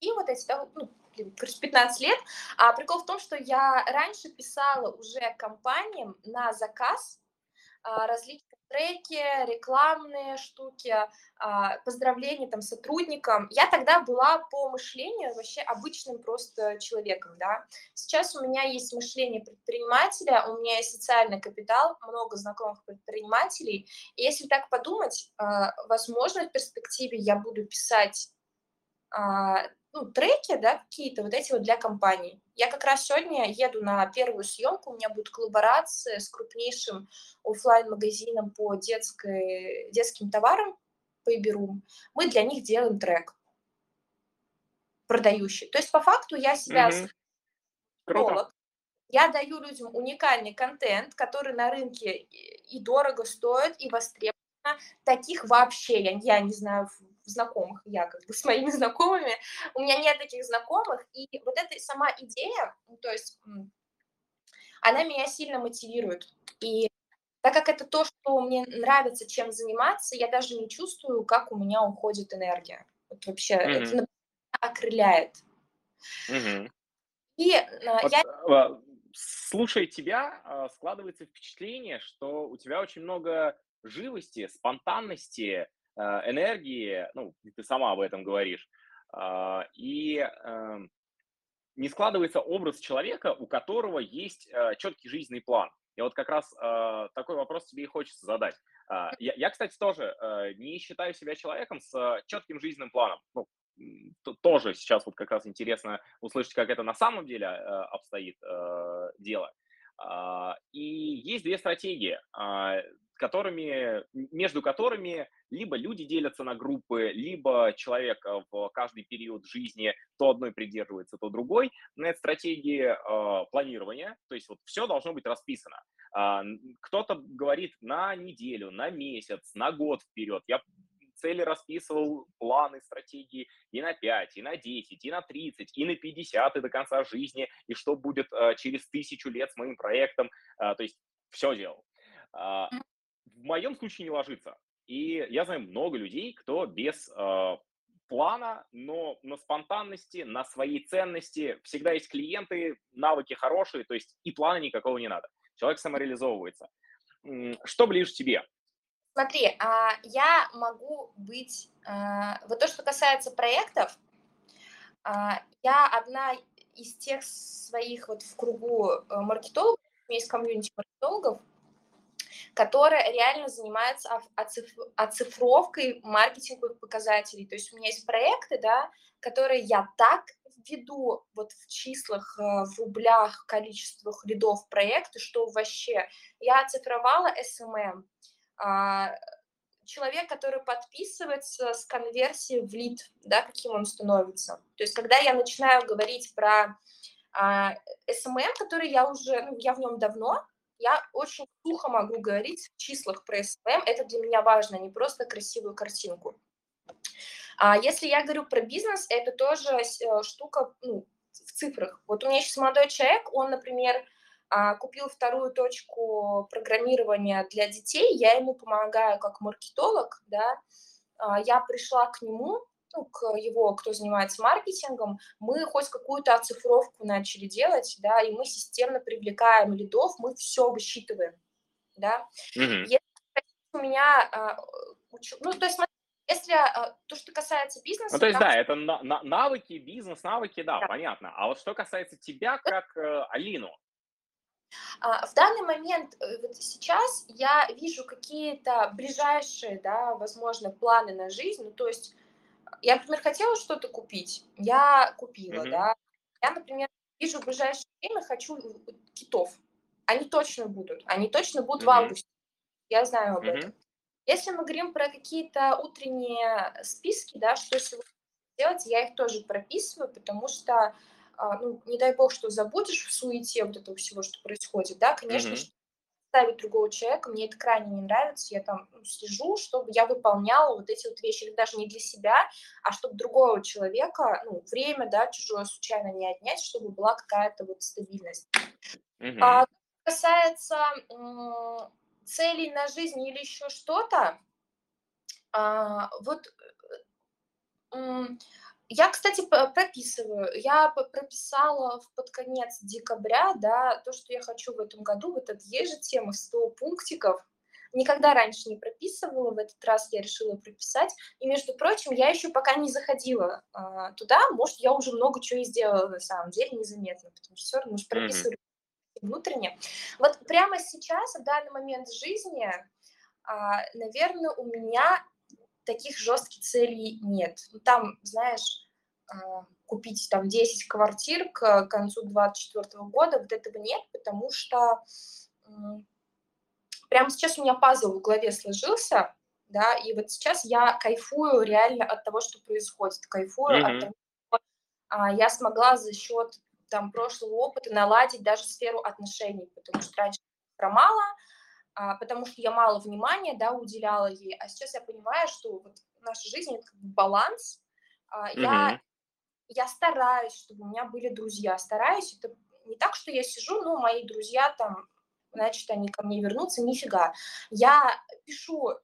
и вот эти, да, ну, короче, 15 лет. А прикол в том, что я раньше писала уже компаниям на заказ а, различные треки, рекламные штуки, а, поздравления там сотрудникам. Я тогда была по мышлению вообще обычным просто человеком, да. Сейчас у меня есть мышление предпринимателя, у меня есть социальный капитал, много знакомых предпринимателей. И если так подумать, а, возможно, в перспективе я буду писать ну, треки, да, какие-то вот эти вот для компаний. Я как раз сегодня еду на первую съемку, у меня будет коллаборация с крупнейшим офлайн магазином по детской, детским товарам, по Иберум. Мы для них делаем трек продающий. То есть по факту я себя mm-hmm. я даю людям уникальный контент, который на рынке и дорого стоит, и востребован. Таких вообще, я, я не знаю, знакомых, я как бы с моими знакомыми, у меня нет таких знакомых, и вот эта сама идея, ну, то есть она меня сильно мотивирует. И так как это то, что мне нравится, чем заниматься, я даже не чувствую, как у меня уходит энергия. Вот вообще mm-hmm. это окрыляет. Mm-hmm. И а, вот, я... А, слушая тебя, а, складывается впечатление, что у тебя очень много живости, спонтанности, энергии, ну, ты сама об этом говоришь, и эм, не складывается образ человека, у которого есть четкий жизненный план. И вот как раз э, такой вопрос тебе и хочется задать. Э, я, кстати, тоже э, не считаю себя человеком с четким жизненным планом. Ну, то, тоже сейчас вот как раз интересно услышать, как это на самом деле э, обстоит э, дело. Э, и есть две стратегии. Которыми, между которыми либо люди делятся на группы, либо человек э, в каждый период жизни то одной придерживается, то другой. Но это стратегии э, планирования, то есть вот все должно быть расписано. Э, кто-то говорит на неделю, на месяц, на год вперед. Я цели расписывал, планы, стратегии и на 5, и на 10, и на 30, и на 50, и до конца жизни, и что будет э, через тысячу лет с моим проектом. Э, то есть все делал. Uh, в моем случае не ложится. И я знаю много людей, кто без э, плана, но на спонтанности, на своей ценности. Всегда есть клиенты, навыки хорошие, то есть и плана никакого не надо. Человек самореализовывается. Что ближе тебе? Смотри, а, я могу быть... А, вот то, что касается проектов, а, я одна из тех своих вот в кругу э, маркетологов, у меня есть комьюнити маркетологов, которая реально занимается оцифровкой маркетинговых показателей. То есть у меня есть проекты, да, которые я так веду вот в числах, э, в рублях, количествах рядов проекта, что вообще я оцифровала SMM. А, человек, который подписывается с конверсией в лид, да, каким он становится. То есть когда я начинаю говорить про а, SMM, который я уже, ну, я в нем давно, я очень сухо могу говорить в числах про SMM, это для меня важно, не просто красивую картинку. А если я говорю про бизнес, это тоже э, штука ну, в цифрах. Вот у меня сейчас молодой человек, он, например, а, купил вторую точку программирования для детей, я ему помогаю как маркетолог, да, а, я пришла к нему, ну, к его, кто занимается маркетингом, мы хоть какую-то оцифровку начали делать, да, и мы системно привлекаем лидов, мы все высчитываем, да. Mm-hmm. Если у меня, а, ну, то есть, если а, то, что касается бизнеса... Ну, то есть, да, это на- на- навыки, бизнес, навыки, да, да, понятно. А вот что касается тебя, как э, Алину, в данный момент, э, вот сейчас я вижу какие-то ближайшие, да, возможно, планы на жизнь, ну, то есть я, например, хотела что-то купить, я купила, mm-hmm. да. Я, например, вижу в ближайшее время хочу китов. Они точно будут, они точно будут mm-hmm. в августе. Я знаю об mm-hmm. этом. Если мы говорим про какие-то утренние списки, да, что сегодня делать, я их тоже прописываю, потому что, а, ну, не дай бог, что забудешь в суете вот этого всего, что происходит, да, конечно, mm-hmm ставить другого человека, мне это крайне не нравится, я там ну, слежу, чтобы я выполняла вот эти вот вещи, или даже не для себя, а чтобы другого человека, ну, время, да, чужое случайно не отнять, чтобы была какая-то вот стабильность. Mm-hmm. А касается м- целей на жизнь или еще что-то, а, вот м- я, кстати, прописываю. Я прописала под конец декабря, да, то, что я хочу в этом году. Вот это есть же тема 100 пунктиков. Никогда раньше не прописывала, в этот раз я решила прописать. И, между прочим, я еще пока не заходила а, туда. Может, я уже много чего и сделала на самом деле незаметно, потому что все равно мы же прописывали mm-hmm. внутренне. Вот прямо сейчас, в данный момент жизни, а, наверное, у меня таких жестких целей нет. Ну, там, знаешь, а, купить там 10 квартир к концу 2024 года, вот этого нет, потому что прямо сейчас у меня пазл в голове сложился, да, и вот сейчас я кайфую реально от того, что происходит, кайфую mm-hmm. от того, что а, я смогла за счет там прошлого опыта наладить даже сферу отношений, потому что раньше про мало, потому что я мало внимания, да, уделяла ей, а сейчас я понимаю, что вот наша жизнь это как бы баланс. А, mm-hmm. Я я стараюсь, чтобы у меня были друзья, стараюсь. Это не так, что я сижу, ну, мои друзья там, значит, они ко мне вернутся, нифига. Я пишу,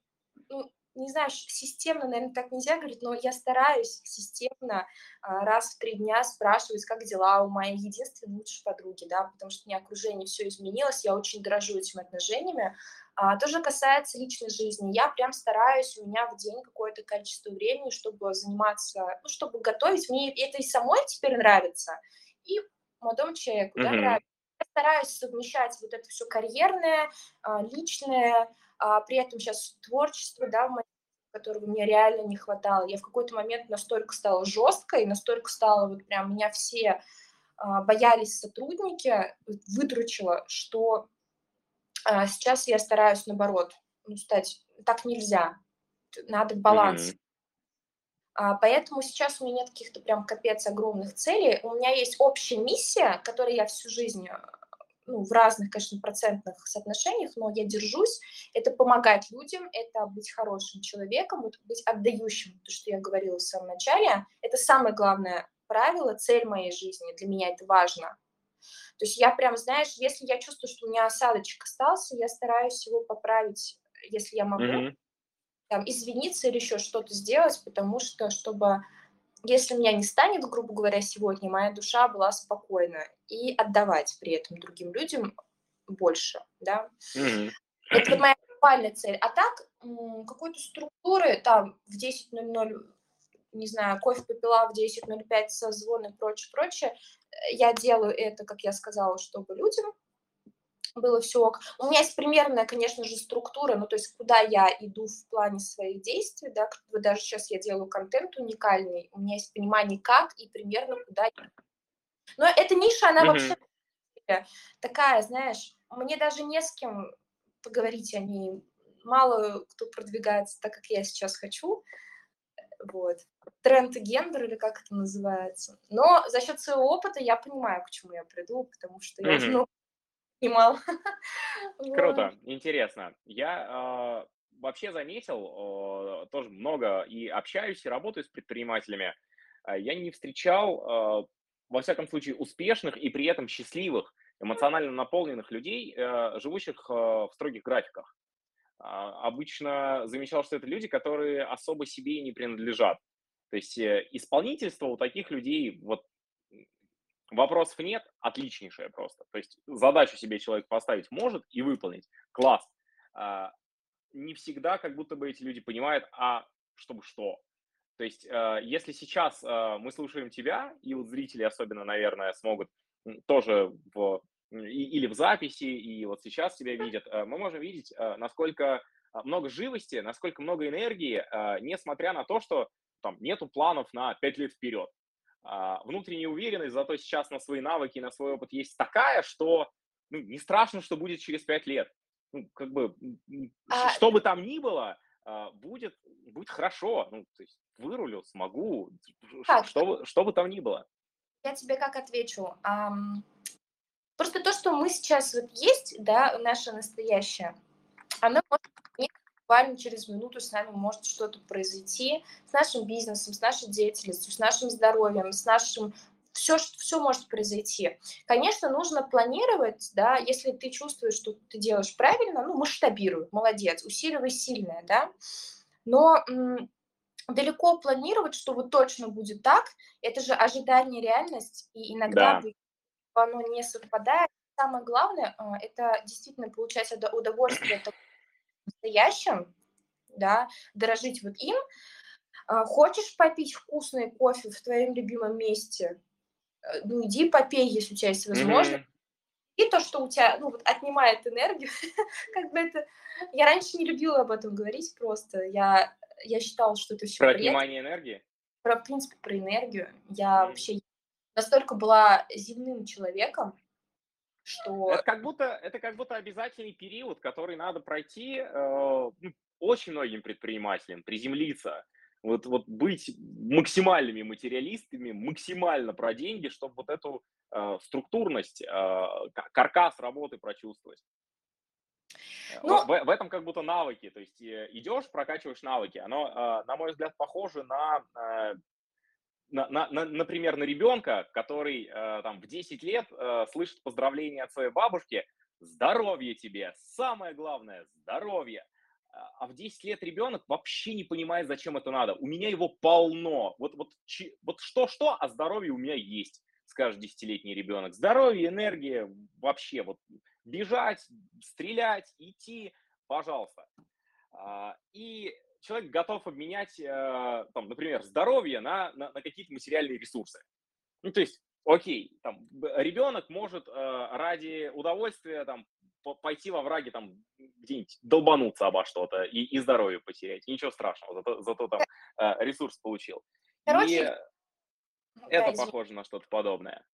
ну, не знаю, системно, наверное, так нельзя говорить, но я стараюсь системно а, раз в три дня спрашивать, как дела у моей единственной лучшей подруги, да, потому что у меня окружение все изменилось, я очень дорожу этими отношениями. А, то же касается личной жизни. Я прям стараюсь, у меня в день какое-то количество времени, чтобы заниматься, ну, чтобы готовить. Мне это и самой теперь нравится, и молодому человеку, mm-hmm. да, нравится. Я стараюсь совмещать вот это все карьерное, а, личное, а при этом сейчас творчество, да, которого мне реально не хватало. Я в какой-то момент настолько стала жесткой, настолько стала вот прям меня все а, боялись сотрудники, выдручила, что а, сейчас я стараюсь наоборот, ну, стать, так нельзя, надо баланс. Mm-hmm. А, поэтому сейчас у меня нет каких-то прям капец огромных целей. У меня есть общая миссия, которой я всю жизнь ну, в разных, конечно, процентных соотношениях, но я держусь, это помогать людям, это быть хорошим человеком, вот быть отдающим, то, что я говорила в самом начале, это самое главное правило, цель моей жизни, для меня это важно. То есть я прям, знаешь, если я чувствую, что у меня осадочек остался, я стараюсь его поправить, если я могу, mm-hmm. там, извиниться или еще что-то сделать, потому что, чтобы если меня не станет, грубо говоря, сегодня, моя душа была спокойна, и отдавать при этом другим людям больше, да. Mm-hmm. Это моя глобальная цель. А так, какой-то структуры, там, в 10.00, не знаю, кофе попила в 10.05, созвон и прочее, прочее, я делаю это, как я сказала, чтобы людям было все ок. У меня есть примерная, конечно же, структура, ну, то есть куда я иду в плане своих действий, да, даже сейчас я делаю контент уникальный, у меня есть понимание, как и примерно куда я но эта ниша, она mm-hmm. вообще такая, знаешь, мне даже не с кем поговорить о ней. Мало кто продвигается так, как я сейчас хочу. Вот. Тренд гендер или как это называется. Но за счет своего опыта я понимаю, к чему я приду, потому что я mm-hmm. Понимал. Круто, интересно. Я э, вообще заметил, э, тоже много и общаюсь, и работаю с предпринимателями. Э, я не встречал, во всяком случае, успешных и при этом счастливых, эмоционально наполненных людей, живущих в строгих графиках. Э, обычно замечал, что это люди, которые особо себе не принадлежат. То есть исполнительство у таких людей вот Вопросов нет, отличнейшее просто. То есть задачу себе человек поставить может и выполнить. Класс. А, не всегда как будто бы эти люди понимают, а чтобы что. То есть а, если сейчас а, мы слушаем тебя, и вот зрители особенно, наверное, смогут тоже в, или в записи, и вот сейчас тебя видят, мы можем видеть, насколько много живости, насколько много энергии, несмотря на то, что там нету планов на 5 лет вперед. А, внутренняя уверенность, зато сейчас на свои навыки, на свой опыт есть такая, что ну, не страшно, что будет через пять лет. Ну, как бы, а... что бы там ни было, а, будет, будет хорошо. Ну, то есть вырулю, смогу, как? Что, что бы там ни было. Я тебе как отвечу? Просто то, что мы сейчас вот есть, да, наше настоящее, оно может буквально через минуту с нами может что-то произойти с нашим бизнесом, с нашей деятельностью, с нашим здоровьем, с нашим все, все может произойти. Конечно, нужно планировать, да, если ты чувствуешь, что ты делаешь правильно, ну, масштабируй, молодец, усиливай сильное, да, но м- далеко планировать, что вот точно будет так, это же ожидание реальность, и иногда да. оно не совпадает. Самое главное, а, это действительно получать удовольствие от настоящим, да, дорожить вот им. А, хочешь попить вкусный кофе в твоем любимом месте? Э, ну, иди попей, если у тебя есть возможность. Mm-hmm. И то, что у тебя, ну, вот отнимает энергию, как бы это... Я раньше не любила об этом говорить просто. Я, я считала, что это все Про отнимание энергии? Про, в принципе, про энергию. Я mm-hmm. вообще настолько была земным человеком, что... Это как будто, это как будто обязательный период, который надо пройти э, ну, очень многим предпринимателям, приземлиться, Вот, вот быть максимальными материалистами, максимально про деньги, чтобы вот эту э, структурность, э, каркас работы прочувствовать. Э, ну, в, в, в этом как будто навыки, то есть э, идешь, прокачиваешь навыки. Оно, э, на мой взгляд, похоже на, на, на, на например, на ребенка, который там в 10 лет слышит поздравления от своей бабушки, здоровье тебе, самое главное, здоровье. А в 10 лет ребенок вообще не понимает, зачем это надо. У меня его полно. Вот, вот, вот что-что, а здоровье у меня есть, скажет десятилетний ребенок. Здоровье, энергия, вообще вот бежать, стрелять, идти, пожалуйста. А, и человек готов обменять, э, там, например, здоровье на, на, на какие-то материальные ресурсы. Ну, то есть, окей, там, ребенок может э, ради удовольствия там, пойти во враге, там, где-нибудь долбануться обо что-то и, и здоровье потерять. Ничего страшного, зато, зато там э, ресурс получил. Короче, и ну это да, похоже на что-то подобное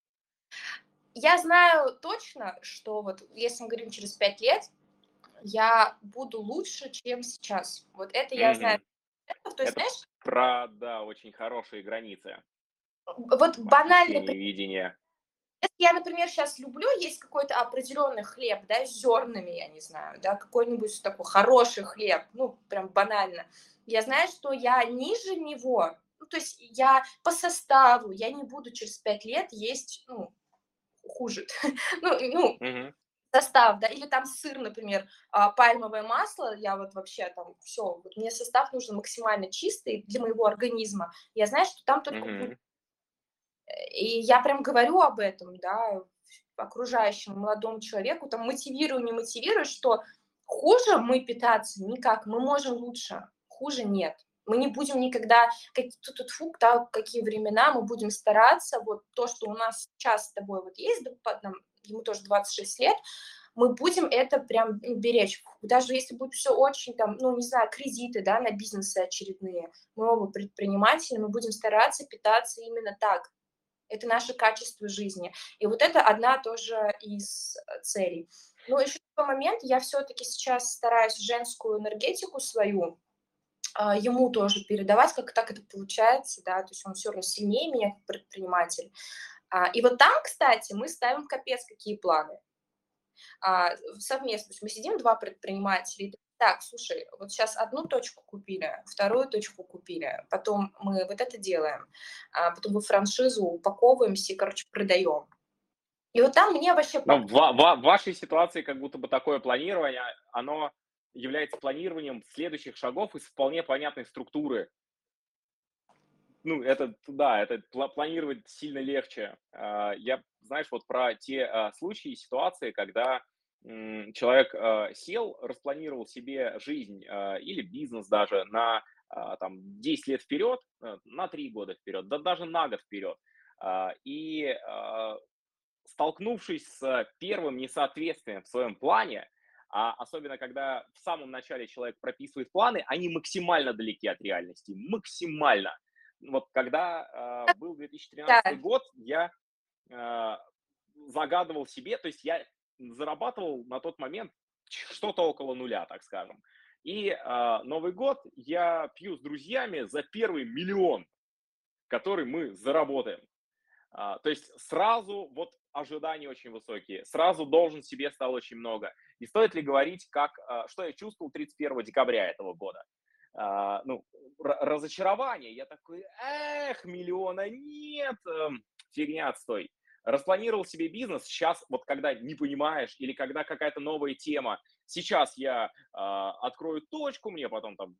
я знаю точно, что вот если мы говорим через пять лет, я буду лучше, чем сейчас. Вот это я mm-hmm. знаю. То есть, это знаешь, про, да, очень хорошие границы. Вот банальное видение. Если я, например, сейчас люблю есть какой-то определенный хлеб, да, с зернами, я не знаю, да, какой-нибудь такой хороший хлеб, ну, прям банально. Я знаю, что я ниже него, ну, то есть я по составу, я не буду через пять лет есть, ну, хуже. ну, ну. Состав, да, или там сыр, например, а, пальмовое масло, я вот вообще там все, вот мне состав нужен максимально чистый для моего организма. Я знаю, что там только... Uh-huh. И я прям говорю об этом, да, окружающему молодому человеку, там мотивирую, не мотивирую, что хуже мы питаться никак, мы можем лучше, хуже нет. Мы не будем никогда, как, тут, тут фук, да, какие времена, мы будем стараться, вот то, что у нас сейчас с тобой вот есть, нам, ему тоже 26 лет, мы будем это прям ну, беречь. Даже если будет все очень там, ну, не знаю, кредиты, да, на бизнесы очередные, мы оба предприниматели, мы будем стараться питаться именно так. Это наше качество жизни. И вот это одна тоже из целей. Но еще такой момент, я все-таки сейчас стараюсь женскую энергетику свою ему тоже передавать, как так это получается, да, то есть он все равно сильнее меня как предприниматель. А, и вот там, кстати, мы ставим капец какие планы а, совместно. То есть мы сидим два предпринимателя, и так, слушай, вот сейчас одну точку купили, вторую точку купили, потом мы вот это делаем, потом мы франшизу упаковываемся и, короче, продаем. И вот там мне вообще... Но в, в, в вашей ситуации как будто бы такое планирование, оно является планированием следующих шагов из вполне понятной структуры. Ну, это, да, это планировать сильно легче. А, я, знаешь, вот про те а, случаи, ситуации, когда человек а, сел, распланировал себе жизнь или бизнес даже на там, 10 лет вперед, на 3 года вперед, да даже на год вперед. И столкнувшись с первым несоответствием в своем плане, а особенно когда в самом начале человек прописывает планы, они максимально далеки от реальности, максимально. Вот когда э, был 2013 да. год, я э, загадывал себе, то есть я зарабатывал на тот момент что-то около нуля, так скажем. И э, Новый год я пью с друзьями за первый миллион, который мы заработаем. А, то есть сразу вот ожидания очень высокие, сразу должен себе стал очень много. И стоит ли говорить, как, а, что я чувствовал 31 декабря этого года? А, ну, разочарование. Я такой, эх, миллиона нет, эм, фигня отстой. Распланировал себе бизнес, сейчас вот когда не понимаешь или когда какая-то новая тема, сейчас я э, открою точку, мне потом там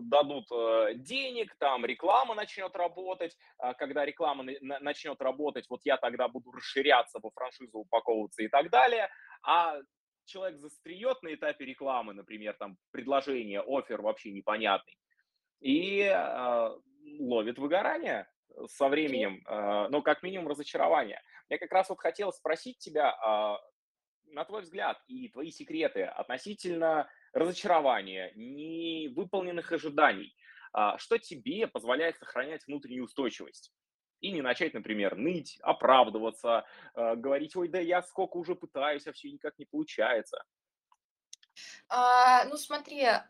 дадут э, денег, там реклама начнет работать. А когда реклама начнет работать, вот я тогда буду расширяться по франшизу, упаковываться и так далее. А человек застреет на этапе рекламы, например, там предложение, офер вообще непонятный, и э, ловит выгорание со временем, э, ну, как минимум разочарование. Я как раз вот хотел спросить тебя, э, на твой взгляд и твои секреты относительно разочарования, невыполненных ожиданий, а, что тебе позволяет сохранять внутреннюю устойчивость и не начать, например, ныть, оправдываться, а, говорить, ой, да я сколько уже пытаюсь, а все никак не получается. А, ну смотри, э,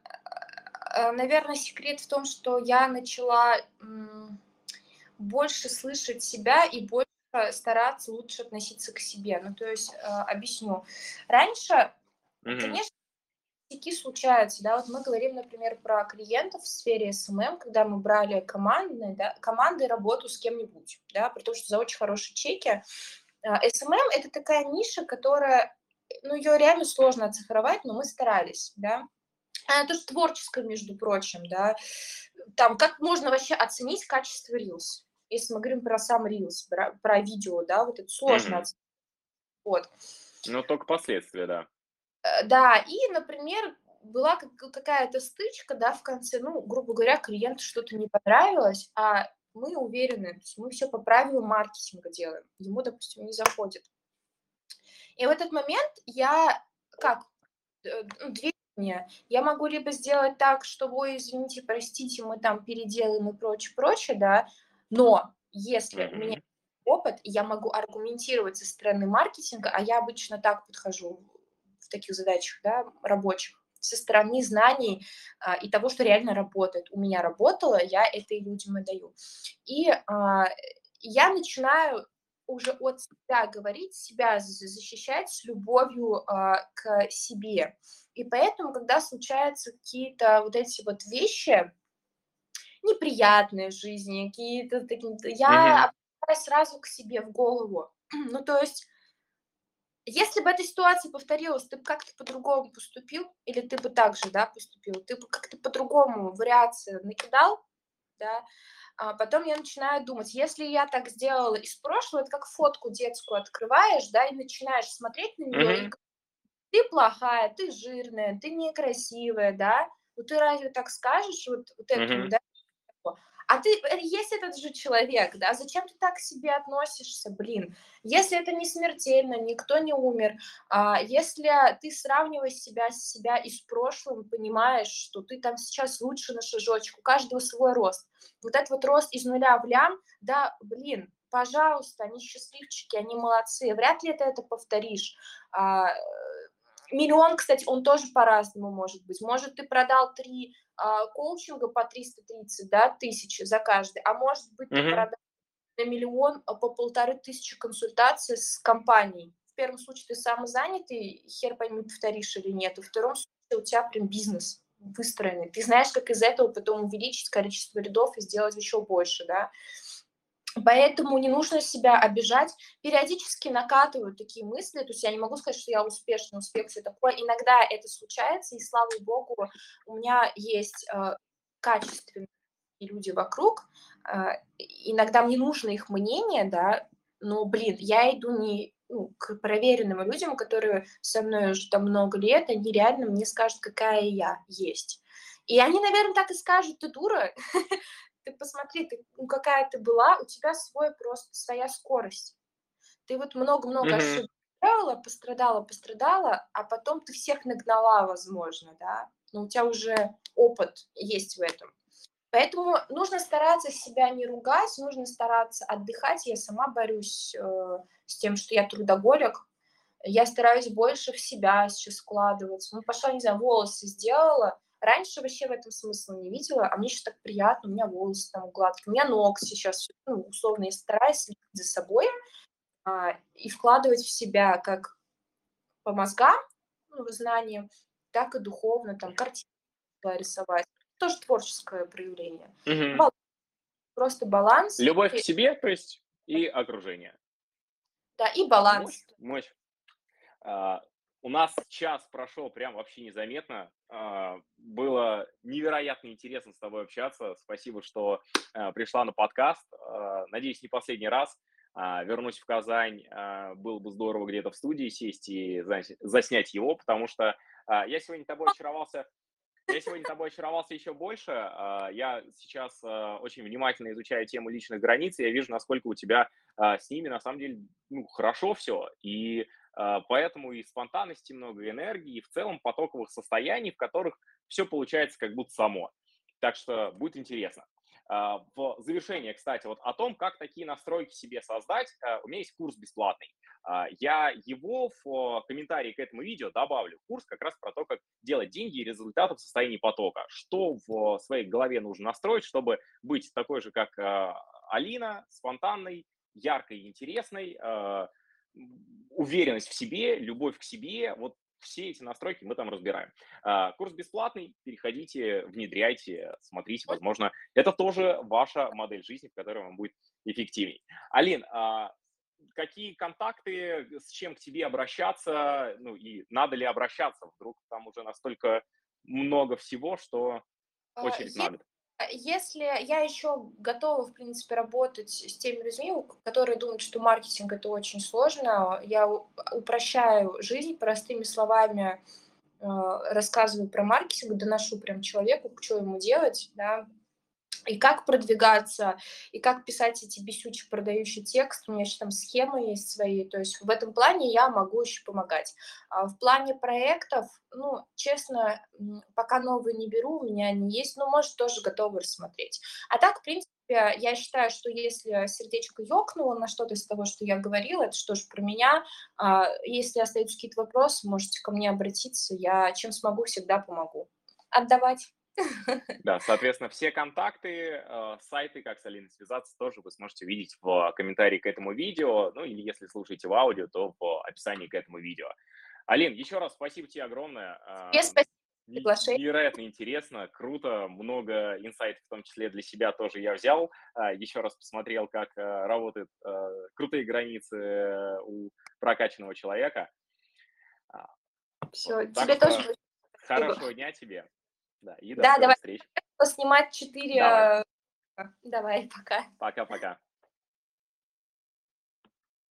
наверное, секрет в том, что я начала больше слышать себя и больше стараться лучше относиться к себе. Ну, то есть, э, объясню. Раньше, mm-hmm. конечно, такие случаются, да, вот мы говорим, например, про клиентов в сфере SMM, когда мы брали командные, да, команды работу с кем-нибудь, да, при том, что за очень хорошие чеки. SMM – это такая ниша, которая, ну, ее реально сложно оцифровать, но мы старались, да. Она тоже творческая, между прочим, да. Там, как можно вообще оценить качество Reels? Если мы говорим про сам Reels, про, про видео, да, вот это сложно mm-hmm. оценить. Вот. Ну, только последствия, да. Э, да, и, например, была какая-то стычка, да, в конце, ну, грубо говоря, клиенту что-то не понравилось, а мы уверены, то есть мы все по правилам маркетинга делаем, ему, допустим, не заходит. И в этот момент я, как, э, ну, две мне. Я могу либо сделать так, что, ой, извините, простите, мы там переделаем и прочее, прочее, да, но если у меня опыт, я могу аргументировать со стороны маркетинга, а я обычно так подхожу в таких задачах, да, рабочих, со стороны знаний а, и того, что реально работает. У меня работало, я это и людям и даю. И а, я начинаю уже от себя говорить, себя защищать с любовью а, к себе. И поэтому, когда случаются какие-то вот эти вот вещи, неприятные в жизни, какие-то такие, я mm-hmm. сразу к себе в голову. ну, то есть если бы эта ситуация повторилась, ты бы как-то по-другому поступил, или ты бы так же, да, поступил, ты бы как-то по-другому вариации накидал, да, а потом я начинаю думать, если я так сделала из прошлого, это как фотку детскую открываешь, да, и начинаешь смотреть на нее, mm-hmm. и ты плохая, ты жирная, ты некрасивая, да, вот ты разве так скажешь вот, вот этому, mm-hmm. да, а ты э, есть этот же человек, да, зачем ты так к себе относишься, блин? Если это не смертельно, никто не умер, а если ты сравниваешь себя с себя из прошлым, понимаешь, что ты там сейчас лучше на шажочек, у каждого свой рост. Вот этот вот рост из нуля в лям, да, блин, пожалуйста, они счастливчики, они молодцы, вряд ли ты это повторишь. А, миллион, кстати, он тоже по-разному может быть. Может, ты продал три коучинга по 330 да, тысячи за каждый, а может быть, ты продал на миллион а, по полторы тысячи консультаций с компанией. В первом случае ты самозанятый, хер пойми, повторишь или нет. В втором случае у тебя прям бизнес выстроенный. Ты знаешь, как из этого потом увеличить количество рядов и сделать еще больше, да. Поэтому не нужно себя обижать. Периодически накатывают такие мысли, то есть я не могу сказать, что я успешный, успех, все такое. Иногда это случается, и слава богу, у меня есть э, качественные люди вокруг. Э, иногда мне нужно их мнение, да, но, блин, я иду не ну, к проверенным людям, которые со мной уже там много лет, они реально мне скажут, какая я есть. И они, наверное, так и скажут, ты дура, ты посмотри, ты, ну, какая ты была, у тебя свой просто, своя скорость. Ты вот много-много mm-hmm. ошибок сделала, пострадала, пострадала, а потом ты всех нагнала, возможно, да, но у тебя уже опыт есть в этом. Поэтому нужно стараться себя не ругать, нужно стараться отдыхать. Я сама борюсь э, с тем, что я трудоголик. Я стараюсь больше в себя сейчас вкладываться. Ну, пошла, не знаю, волосы сделала, Раньше вообще в этом смысла не видела, а мне сейчас так приятно, у меня волосы там гладкие, у меня ног сейчас, ну, условно, я стараюсь следить за собой а, и вкладывать в себя как по мозгам, ну, в знание, так и духовно, там, картинки рисовать. Тоже творческое проявление. Угу. Баланс, просто баланс. Любовь и... к себе, то есть, и окружение. Да, и баланс. Мощь. мощь. А, у нас час прошел прям вообще незаметно. А, было невероятно интересно с тобой общаться. Спасибо, что а, пришла на подкаст. А, надеюсь, не последний раз. Вернусь в Казань. Было бы здорово где-то в студии сесть и заснять его, потому что я сегодня тобой очаровался я сегодня тобой очаровался еще больше. Я сейчас очень внимательно изучаю тему личных границ, и я вижу, насколько у тебя с ними на самом деле ну, хорошо все. И а, поэтому и спонтанности много, и энергии, и в целом потоковых состояний, в которых все получается как будто само. Так что будет интересно. А, в завершение, кстати, вот о том, как такие настройки себе создать, а, у меня есть курс бесплатный. А, я его в комментарии к этому видео добавлю. Курс как раз про то, как делать деньги и результаты в состоянии потока. Что в своей голове нужно настроить, чтобы быть такой же, как а, Алина, спонтанной, яркой интересной, а, уверенность в себе, любовь к себе. Вот все эти настройки мы там разбираем. Курс бесплатный, переходите, внедряйте, смотрите, возможно, это тоже ваша модель жизни, в которой вам будет эффективней. Алин, какие контакты, с чем к тебе обращаться, ну и надо ли обращаться, вдруг там уже настолько много всего, что а, очередь надо. Если я еще готова, в принципе, работать с теми людьми, которые думают, что маркетинг это очень сложно, я упрощаю жизнь простыми словами, а, рассказываю про маркетинг, доношу прям человеку, что ему делать, да, и как продвигаться, и как писать эти бесючие продающие тексты. У меня еще там схемы есть свои. То есть в этом плане я могу еще помогать. А в плане проектов, ну, честно, пока новые не беру, у меня они есть, но, может, тоже готовы рассмотреть. А так, в принципе, я считаю, что если сердечко ёкнуло на что-то из того, что я говорила, это что же про меня. А если остаются какие-то вопросы, можете ко мне обратиться. Я чем смогу, всегда помогу. Отдавать. Да, соответственно, все контакты, э, сайты, как с Алиной связаться, тоже вы сможете видеть в комментарии к этому видео, ну или если слушаете в аудио, то в описании к этому видео. Алин, еще раз спасибо тебе огромное. Тебе спасибо. Невероятно интересно, круто, много инсайтов, в том числе для себя тоже я взял. А, еще раз посмотрел, как э, работают э, крутые границы у прокачанного человека. Все, так тебе тоже. Хорошего дня тебе. Да, и до да, давай. встреч. Снимать четыре. Давай. Давай, пока. Пока-пока.